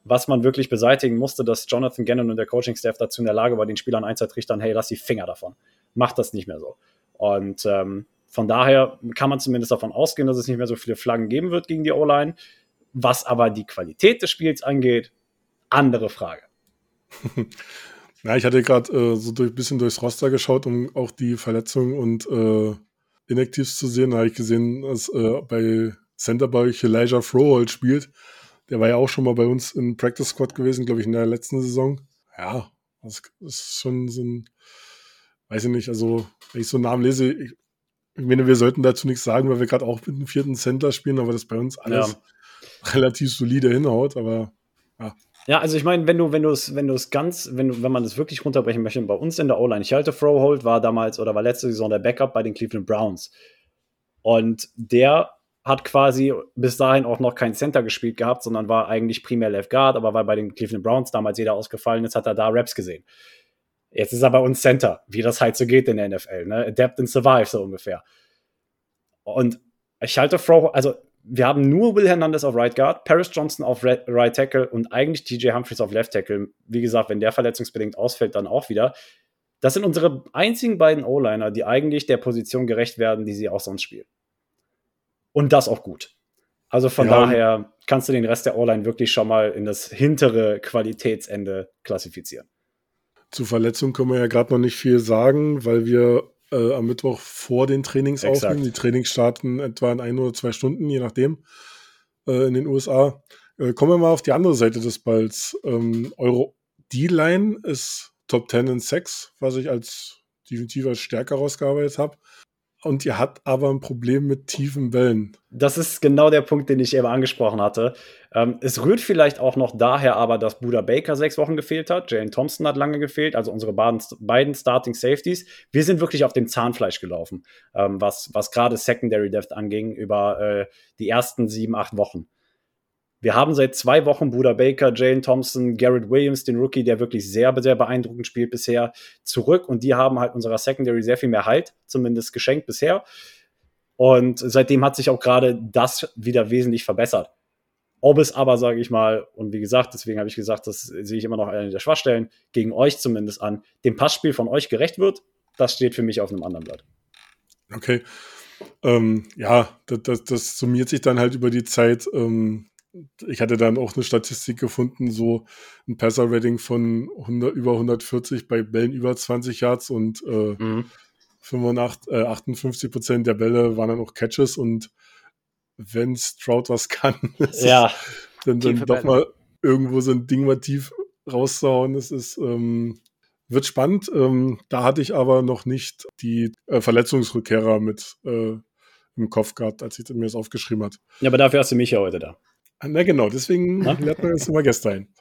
was man wirklich beseitigen musste, dass Jonathan Gannon und der Coaching-Staff dazu in der Lage war, den Spielern einzutrichtern, hey, lass die Finger davon. Macht das nicht mehr so. Und ähm, von daher kann man zumindest davon ausgehen, dass es nicht mehr so viele Flaggen geben wird gegen die O-Line. Was aber die Qualität des Spiels angeht, andere Frage. Ja, ich hatte gerade äh, so ein bisschen durchs Roster geschaut, um auch die Verletzungen und äh, Inactives zu sehen. Da habe ich gesehen, dass äh, bei Center bei euch Elijah Froholt spielt. Der war ja auch schon mal bei uns im Practice Squad gewesen, glaube ich, in der letzten Saison. Ja, das ist schon so ein, weiß ich nicht, also wenn ich so einen Namen lese, ich, ich meine, wir sollten dazu nichts sagen, weil wir gerade auch mit dem vierten Center spielen, aber das bei uns alles ja. Relativ solide hinhaut, aber ja. Ja, also ich meine, wenn du, wenn du es, wenn du es ganz, wenn du, wenn man es wirklich runterbrechen möchte, bei uns in der O-Line, ich halte Froholt war damals oder war letzte Saison der Backup bei den Cleveland Browns. Und der hat quasi bis dahin auch noch kein Center gespielt gehabt, sondern war eigentlich primär Left Guard, aber weil bei den Cleveland Browns damals jeder ausgefallen ist, hat er da Raps gesehen. Jetzt ist er bei uns Center, wie das halt so geht in der NFL, ne? Adapt and survive, so ungefähr. Und ich halte Froholt, also wir haben nur Will Hernandez auf Right Guard, Paris Johnson auf Right Tackle und eigentlich TJ Humphries auf Left Tackle. Wie gesagt, wenn der verletzungsbedingt ausfällt, dann auch wieder. Das sind unsere einzigen beiden O-Liner, die eigentlich der Position gerecht werden, die sie auch sonst spielen. Und das auch gut. Also von ja. daher kannst du den Rest der O-Line wirklich schon mal in das hintere Qualitätsende klassifizieren. Zu Verletzungen können wir ja gerade noch nicht viel sagen, weil wir äh, am Mittwoch vor den Trainings Exakt. aufnehmen. Die Trainings starten etwa in ein oder zwei Stunden, je nachdem, äh, in den USA. Äh, kommen wir mal auf die andere Seite des Balls. Ähm, eure D-Line ist Top 10 in Sex, was ich als definitiv als stärker rausgearbeitet habe und ihr habt aber ein Problem mit tiefen Wellen. Das ist genau der Punkt, den ich eben angesprochen hatte. Ähm, es rührt vielleicht auch noch daher aber, dass Buda Baker sechs Wochen gefehlt hat. Jalen Thompson hat lange gefehlt, also unsere beiden, Starting Safeties. Wir sind wirklich auf dem Zahnfleisch gelaufen, ähm, was, was gerade Secondary Depth anging, über äh, die ersten sieben, acht Wochen. Wir haben seit zwei Wochen Buda Baker, Jalen Thompson, Garrett Williams, den Rookie, der wirklich sehr, sehr beeindruckend spielt bisher, zurück. Und die haben halt unserer Secondary sehr viel mehr Halt, zumindest geschenkt bisher. Und seitdem hat sich auch gerade das wieder wesentlich verbessert. Ob es aber, sage ich mal, und wie gesagt, deswegen habe ich gesagt, das sehe ich immer noch eine der Schwachstellen, gegen euch zumindest an, dem Passspiel von euch gerecht wird, das steht für mich auf einem anderen Blatt. Okay. Ähm, ja, das, das, das, summiert sich dann halt über die Zeit. Ähm, ich hatte dann auch eine Statistik gefunden, so ein Passer-Rating von 100, über 140 bei Bällen über 20 Yards und äh, mhm. 85, äh, 58 Prozent der Bälle waren dann auch Catches und wenn Stroud was kann, ja. dann, dann doch mal irgendwo so ein Ding mal tief rauszuhauen. Das ist, ähm, wird spannend. Ähm, da hatte ich aber noch nicht die äh, Verletzungsrückkehrer mit äh, im Kopf gehabt, als ich mir das aufgeschrieben habe. Ja, aber dafür hast du mich ja heute da. Na genau, deswegen lernt man jetzt immer Gäste ein.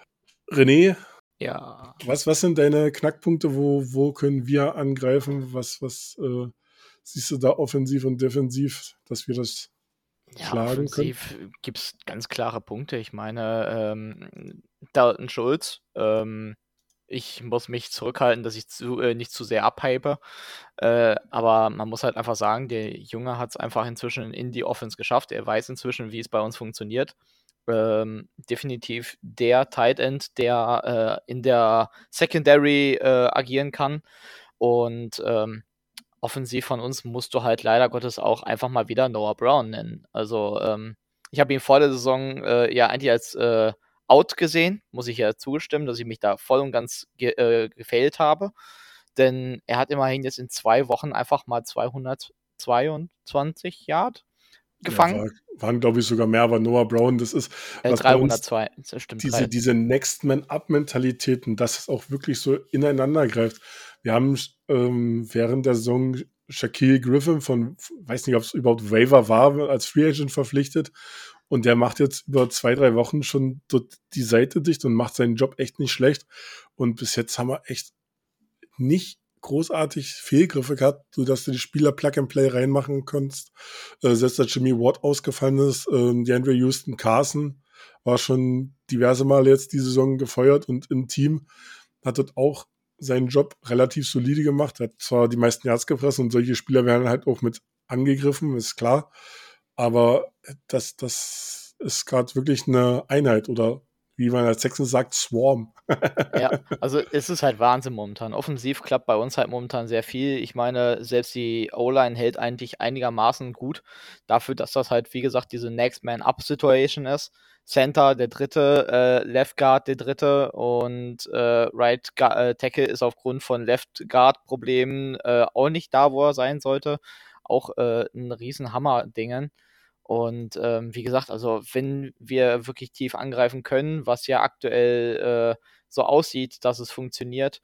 René, ja. Was, was sind deine Knackpunkte? Wo, wo können wir angreifen? Was, was äh, siehst du da offensiv und defensiv, dass wir das ja, schlagen offensiv können? gibt es ganz klare Punkte. Ich meine, ähm, Dalton Schulz, ähm, ich muss mich zurückhalten, dass ich zu, äh, nicht zu sehr abhype. Äh, aber man muss halt einfach sagen, der Junge hat es einfach inzwischen in die Offense geschafft. Er weiß inzwischen, wie es bei uns funktioniert ähm, definitiv der Tight End, der äh, in der Secondary äh, agieren kann. Und ähm, offensiv von uns musst du halt leider Gottes auch einfach mal wieder Noah Brown nennen. Also ähm, ich habe ihn vor der Saison äh, ja eigentlich als äh, out gesehen, muss ich ja zugestimmen, dass ich mich da voll und ganz ge äh, gefailt habe. Denn er hat immerhin jetzt in zwei Wochen einfach mal 222 Yard gefangen. Ja, war, waren, glaube ich, sogar mehr, aber Noah Brown, das ist äh, 302, das stimmt. Diese, diese Next-Man-Up-Mentalitäten, dass es auch wirklich so ineinander greift. Wir haben ähm, während der Saison Shaquille Griffin von, weiß nicht, ob es überhaupt Waiver war, als Free Agent verpflichtet. Und der macht jetzt über zwei, drei Wochen schon die Seite dicht und macht seinen Job echt nicht schlecht. Und bis jetzt haben wir echt nicht großartig Fehlgriffe gehabt, sodass du die Spieler Plug and Play reinmachen kannst. Äh, selbst als Jimmy Watt ausgefallen ist, äh, die Andrew Houston Carson war schon diverse Male jetzt die Saison gefeuert und im Team hat dort auch seinen Job relativ solide gemacht, hat zwar die meisten Yards gepresst und solche Spieler werden halt auch mit angegriffen, ist klar, aber das, das ist gerade wirklich eine Einheit oder wie man als Texan sagt, Swarm. ja, also es ist halt Wahnsinn momentan. Offensiv klappt bei uns halt momentan sehr viel. Ich meine, selbst die O-Line hält eigentlich einigermaßen gut dafür, dass das halt, wie gesagt, diese Next Man Up Situation ist. Center der dritte, äh, Left Guard der dritte und äh, Right äh, Tackle ist aufgrund von Left Guard Problemen äh, auch nicht da, wo er sein sollte. Auch äh, ein riesen Hammer-Dingen. Und ähm, wie gesagt, also wenn wir wirklich tief angreifen können, was ja aktuell äh, so aussieht, dass es funktioniert,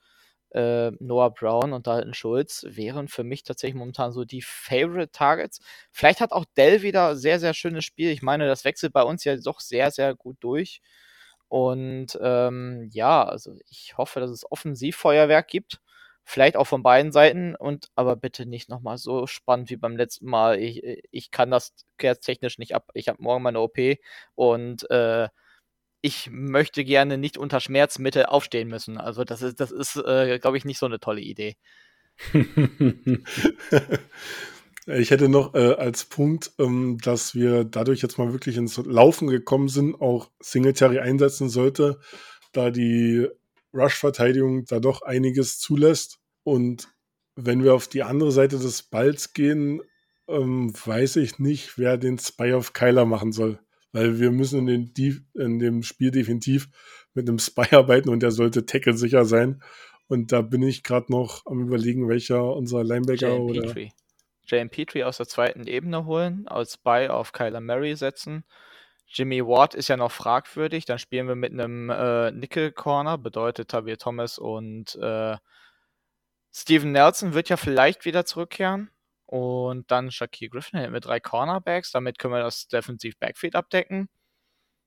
äh, Noah Brown und Dalton Schulz wären für mich tatsächlich momentan so die Favorite Targets. Vielleicht hat auch Dell wieder sehr, sehr schönes Spiel. Ich meine, das wechselt bei uns ja doch sehr, sehr gut durch. Und ähm, ja, also ich hoffe, dass es Offensivfeuerwerk gibt. Vielleicht auch von beiden Seiten und aber bitte nicht nochmal so spannend wie beim letzten Mal. Ich, ich kann das technisch nicht ab. Ich habe morgen meine OP und äh, ich möchte gerne nicht unter Schmerzmittel aufstehen müssen. Also das ist, das ist, äh, glaube ich, nicht so eine tolle Idee. ich hätte noch äh, als Punkt, ähm, dass wir dadurch jetzt mal wirklich ins Laufen gekommen sind, auch Singletary einsetzen sollte, da die Rush-Verteidigung da doch einiges zulässt. Und wenn wir auf die andere Seite des Balls gehen, ähm, weiß ich nicht, wer den Spy of Kyler machen soll weil wir müssen in, den, in dem Spiel definitiv mit einem Spy arbeiten und der sollte Tackle sicher sein. Und da bin ich gerade noch am überlegen, welcher unserer Linebacker Jane oder. Petrie. Jane Petrie aus der zweiten Ebene holen, als Spy auf Kyler Murray setzen. Jimmy Ward ist ja noch fragwürdig. Dann spielen wir mit einem äh, Nickel Corner, bedeutet Tavier Thomas und äh, Steven Nelson wird ja vielleicht wieder zurückkehren. Und dann Shaquille Griffin hätten wir drei Cornerbacks. Damit können wir das Defensive Backfield abdecken.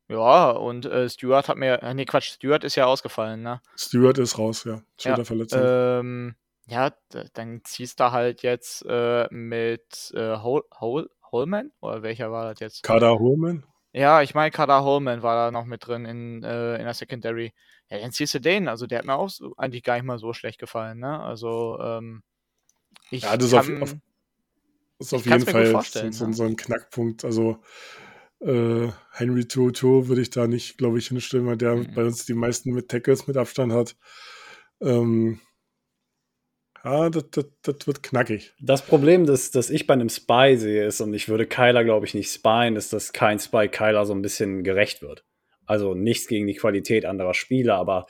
Ja, und äh, Stewart hat mir. Äh, nee, Quatsch, Stewart ist ja ausgefallen, ne? Stewart ist raus, ja. Schulterverletzung. Ja, ähm, ja dann ziehst du halt jetzt äh, mit äh, Hol Hol Holman? Oder welcher war das jetzt? Kada Holman? Ja, ich meine, Kada Holman war da noch mit drin in, äh, in der Secondary. Ja, dann ziehst du den. Also, der hat mir auch so, eigentlich gar nicht mal so schlecht gefallen, ne? Also, ähm, ich ja, das kann, auf, auf ist auf jeden Fall so, so, so, ein Knackpunkt. Also äh, Henry Toto würde ich da nicht, glaube ich, hinstellen, weil der mhm. bei uns die meisten mit Tackles mit Abstand hat. Ähm, ja, das, das, das, wird knackig. Das Problem, das, das ich bei einem Spy sehe, ist, und ich würde Kyler, glaube ich, nicht spyen, ist, dass kein Spy Kyler so ein bisschen gerecht wird. Also nichts gegen die Qualität anderer Spieler, aber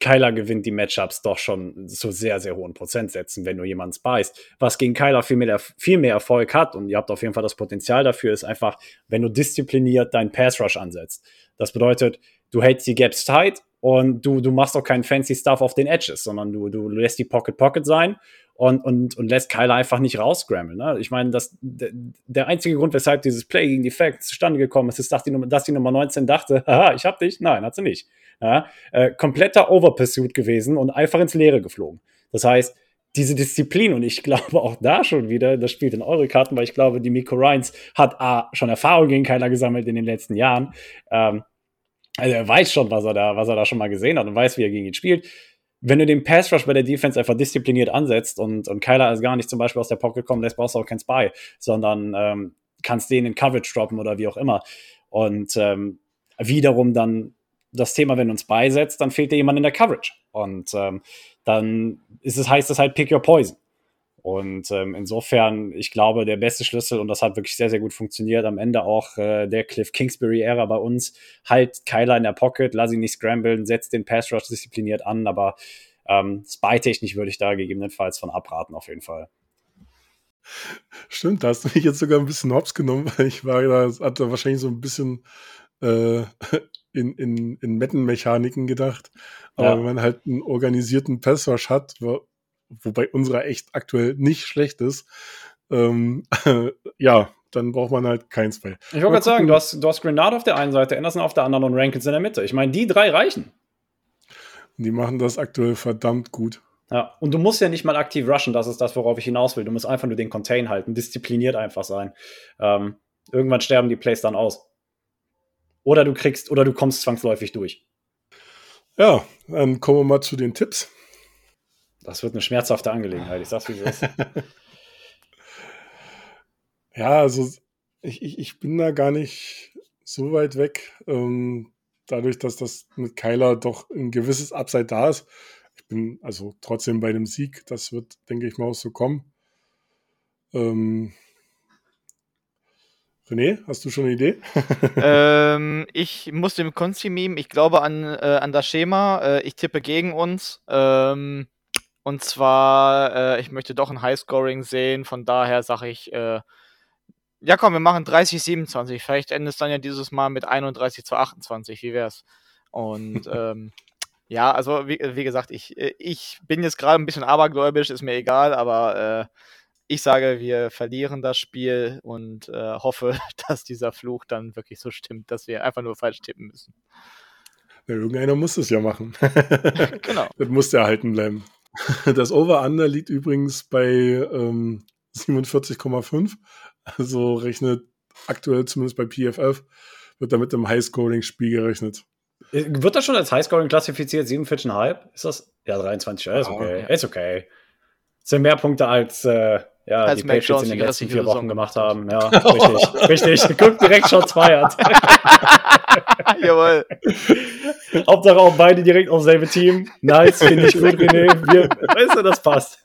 Kyler gewinnt die Matchups doch schon zu sehr, sehr hohen Prozentsätzen, wenn du jemanden spiest. Was gegen Kyler viel mehr, viel mehr Erfolg hat, und ihr habt auf jeden Fall das Potenzial dafür, ist einfach, wenn du diszipliniert deinen Pass Rush ansetzt. Das bedeutet, du hältst die Gaps tight und du, du machst auch keinen fancy Stuff auf den Edges, sondern du, du lässt die Pocket Pocket sein und, und, und lässt Kyler einfach nicht rausscrammeln. Ne? Ich meine, das, der einzige Grund, weshalb dieses Play gegen die Facts zustande gekommen ist, ist, dass die, dass die Nummer 19 dachte, haha, ich hab dich. Nein, hat sie nicht. Ja? Äh, kompletter Overpursuit gewesen und einfach ins Leere geflogen. Das heißt, diese Disziplin, und ich glaube auch da schon wieder, das spielt in eure Karten, weil ich glaube, die Miko Ryans hat A, schon Erfahrung gegen Kyler gesammelt in den letzten Jahren. Ähm, also er weiß schon, was er da, was er da schon mal gesehen hat und weiß, wie er gegen ihn spielt wenn du den Pass Rush bei der Defense einfach diszipliniert ansetzt und, und Kyler ist gar nicht zum Beispiel aus der Pocket kommen lässt, brauchst du auch kein Spy, sondern ähm, kannst den in Coverage droppen oder wie auch immer. Und ähm, wiederum dann das Thema, wenn du uns beisetzt, dann fehlt dir jemand in der Coverage. Und ähm, dann ist es, heißt es halt Pick Your Poison. Und ähm, insofern, ich glaube, der beste Schlüssel, und das hat wirklich sehr, sehr gut funktioniert, am Ende auch äh, der Cliff Kingsbury-Ära bei uns, halt Kyler in der Pocket, lass ihn nicht scramblen, setzt den Pass Rush diszipliniert an, aber ähm, Spy-technisch würde ich da gegebenenfalls von abraten, auf jeden Fall. Stimmt, da hast du mich jetzt sogar ein bisschen hops genommen, weil ich war da, hatte wahrscheinlich so ein bisschen äh, in, in, in Mettenmechaniken gedacht. Aber ja. wenn man halt einen organisierten Passwash hat, wobei unserer echt aktuell nicht schlecht ist, ähm, ja, dann braucht man halt kein Spell. Ich wollte gerade sagen, du hast, du hast Grenade auf der einen Seite, Anderson auf der anderen und Rankins in der Mitte. Ich meine, die drei reichen. Die machen das aktuell verdammt gut. Ja, und du musst ja nicht mal aktiv rushen, das ist das, worauf ich hinaus will. Du musst einfach nur den Contain halten, diszipliniert einfach sein. Ähm, irgendwann sterben die Plays dann aus. Oder du kriegst, oder du kommst zwangsläufig durch. Ja, dann kommen wir mal zu den Tipps. Das wird eine schmerzhafte Angelegenheit, ich sag's wie es ist. ja, also ich, ich, ich bin da gar nicht so weit weg. Ähm, dadurch, dass das mit Kyler doch ein gewisses Upside da ist. Ich bin also trotzdem bei dem Sieg. Das wird, denke ich mal, auch so kommen. Ähm, René, hast du schon eine Idee? ähm, ich muss dem Konzi meme. Ich glaube an, äh, an das Schema. Äh, ich tippe gegen uns. Ähm, und zwar, äh, ich möchte doch ein Highscoring sehen, von daher sage ich, äh, Ja, komm, wir machen 30, 27. Vielleicht endet es dann ja dieses Mal mit 31 zu 28. Wie wär's? Und ähm, ja, also wie, wie, gesagt, ich, ich bin jetzt gerade ein bisschen abergläubisch, ist mir egal, aber äh, ich sage, wir verlieren das Spiel und äh, hoffe, dass dieser Fluch dann wirklich so stimmt, dass wir einfach nur falsch tippen müssen. Ja, irgendeiner muss es ja machen. genau. Das muss erhalten bleiben. Das Over-Under liegt übrigens bei ähm, 47,5. Also rechnet aktuell zumindest bei PFF, wird damit im Highscoring-Spiel gerechnet. Wird das schon als Highscoring klassifiziert? 47,5? Ist das? Ja, 23. Ja, ist okay. Ist okay. Das sind mehr Punkte als äh, ja, als die Mac Patriots in den letzten vier Wochen gemacht haben. Ja, richtig. richtig. Guck, direkt schon feiert. Jawohl. Hauptsache auch beide direkt aufs selbe Team. Nice, finde ich gut, René. Wir, weißt du, das passt.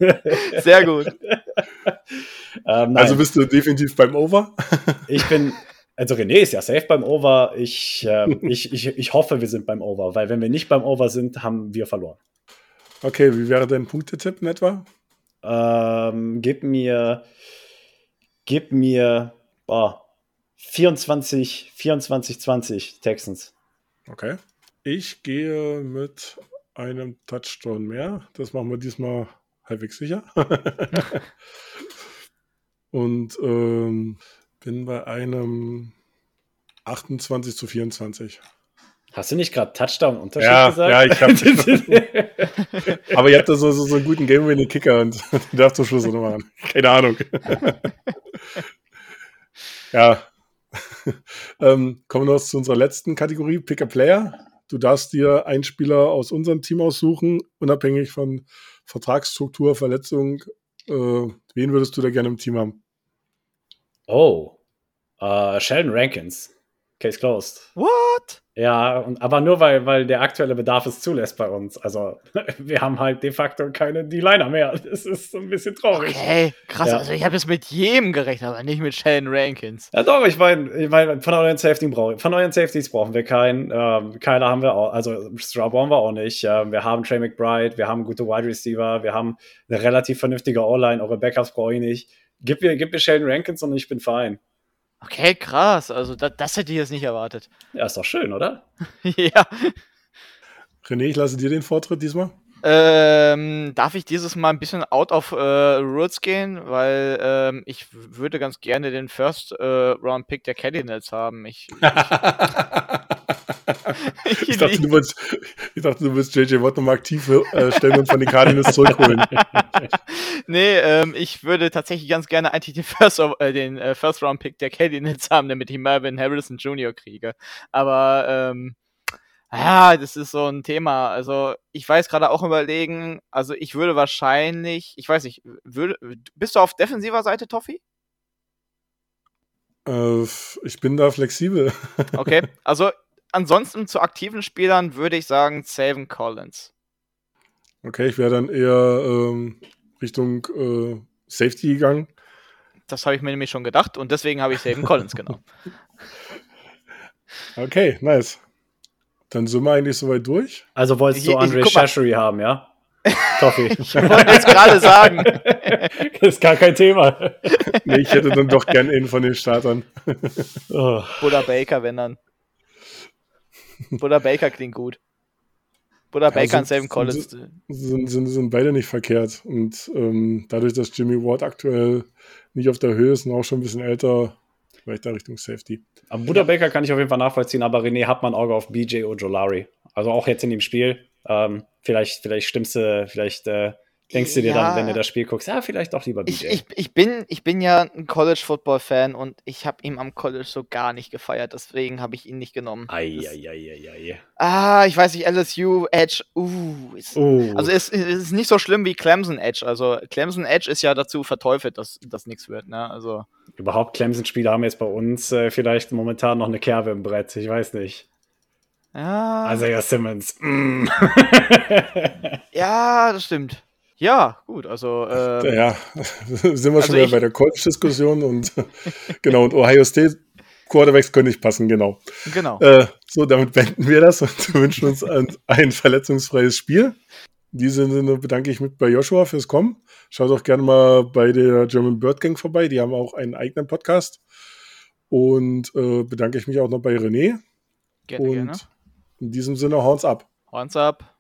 Sehr gut. Ähm, also bist du definitiv beim Over? ich bin, also René ist ja safe beim Over. Ich, äh, ich, ich, ich hoffe, wir sind beim Over, weil wenn wir nicht beim Over sind, haben wir verloren. Okay, wie wäre dein Punktetipp in etwa? Ähm, gib mir, gib mir, boah, 24, 24, 20 Texans. Okay. Ich gehe mit einem Touchdown mehr. Das machen wir diesmal halbwegs sicher. Und ähm, bin bei einem 28 zu 24. Hast du nicht gerade Touchdown-Unterschied ja, gesagt? Ja, ich habe. Aber ihr habt da so, so, so einen guten Game-Winning-Kicker und den darfst du Schluss noch machen. Keine Ahnung. ja. ähm, kommen wir noch zu unserer letzten Kategorie, Pick a Player. Du darfst dir einen Spieler aus unserem Team aussuchen, unabhängig von Vertragsstruktur, Verletzung. Äh, wen würdest du da gerne im Team haben? Oh, uh, Sheldon Rankins. Case closed. What? Ja, und, aber nur weil, weil der aktuelle Bedarf es zulässt bei uns. Also wir haben halt de facto keine D-Liner mehr. Das ist so ein bisschen traurig. Okay, krass. Ja. Also ich habe jetzt mit jedem gerechnet, aber nicht mit Sheldon Rankins. Ja doch, ich meine, ich mein, von euren Safety brauchen von euren Safeties brauchen wir keinen. Ähm, keiner haben wir auch, also Straub brauchen wir auch nicht. Ähm, wir haben Trey McBride, wir haben gute Wide Receiver, wir haben eine relativ vernünftige O-Line, eure Backups brauche ich nicht. Gib mir, gib mir Sheldon Rankins und ich bin fein. Okay, krass. Also das, das hätte ich jetzt nicht erwartet. Ja, ist doch schön, oder? ja. René, ich lasse dir den Vortritt diesmal. Ähm, darf ich dieses Mal ein bisschen out of äh, Rules gehen, weil ähm, ich würde ganz gerne den First äh, Round Pick der Cardinals haben. Ich, ich, ich, dachte, du willst, ich dachte, du willst JJ Watt nochmal aktiv äh, stellen und von den Cardinals zurückholen. nee, ähm, ich würde tatsächlich ganz gerne eigentlich den First, äh, den äh, First Round Pick der Cardinals haben, damit ich Marvin Harrison Jr. kriege. Aber ähm, ja, das ist so ein Thema. Also, ich weiß gerade auch überlegen, also ich würde wahrscheinlich, ich weiß nicht, würde, bist du auf defensiver Seite, Toffi? Äh, ich bin da flexibel. okay, also ansonsten zu aktiven Spielern würde ich sagen Savin Collins. Okay, ich wäre dann eher ähm, Richtung äh, Safety gegangen. Das habe ich mir nämlich schon gedacht und deswegen habe ich Savin Collins genommen. Okay, nice. Dann sind wir eigentlich soweit durch. Also wolltest du Andre Shashery haben, ja? Toffi. ich wollte jetzt gerade sagen. das ist gar kein Thema. nee, ich hätte dann doch gern einen von den Startern. oh. Buddha Baker, wenn dann. Buddha Baker klingt gut. Buddha ja, Baker und Sam Collins. Sind, sind, sind, beide nicht verkehrt. Und ähm, dadurch, dass Jimmy Ward aktuell nicht auf der Höhe ist und auch schon ein bisschen älter, vielleicht da Richtung Safety. Aber Buddha Baker kann ich auf jeden Fall nachvollziehen, aber René hat man Auge auf BJ Ojolari. Also auch jetzt in dem Spiel. Ähm, vielleicht, vielleicht stimmst du, vielleicht äh, denkst du dir ja, dann, wenn du das Spiel guckst, ja, vielleicht doch lieber BJ. Ich, ich, ich, bin, ich bin ja ein College-Football-Fan und ich habe ihn am College so gar nicht gefeiert, deswegen habe ich ihn nicht genommen. Eieieiei. Ah, ich weiß nicht, LSU, Edge, uh. Ist, uh. Also es, es, ist nicht so schlimm wie Clemson Edge. Also Clemson Edge ist ja dazu verteufelt, dass das nichts wird, ne? Also. Überhaupt Clemson-Spieler haben jetzt bei uns äh, vielleicht momentan noch eine Kerbe im Brett, ich weiß nicht. Ja. Also ja, Simmons. Mm. ja, das stimmt. Ja, gut, also. Äh, ja, sind wir also schon wieder bei der College-Diskussion und genau, und Ohio State Quarterbacks können nicht passen, genau. Genau. Äh, so, damit beenden wir das und wünschen uns ein, ein verletzungsfreies Spiel. In diesem Sinne bedanke ich mich bei Joshua fürs Kommen. Schaut auch gerne mal bei der German Bird Gang vorbei. Die haben auch einen eigenen Podcast. Und äh, bedanke ich mich auch noch bei René. Gerne, Und gerne. in diesem Sinne, horns ab. Horns ab.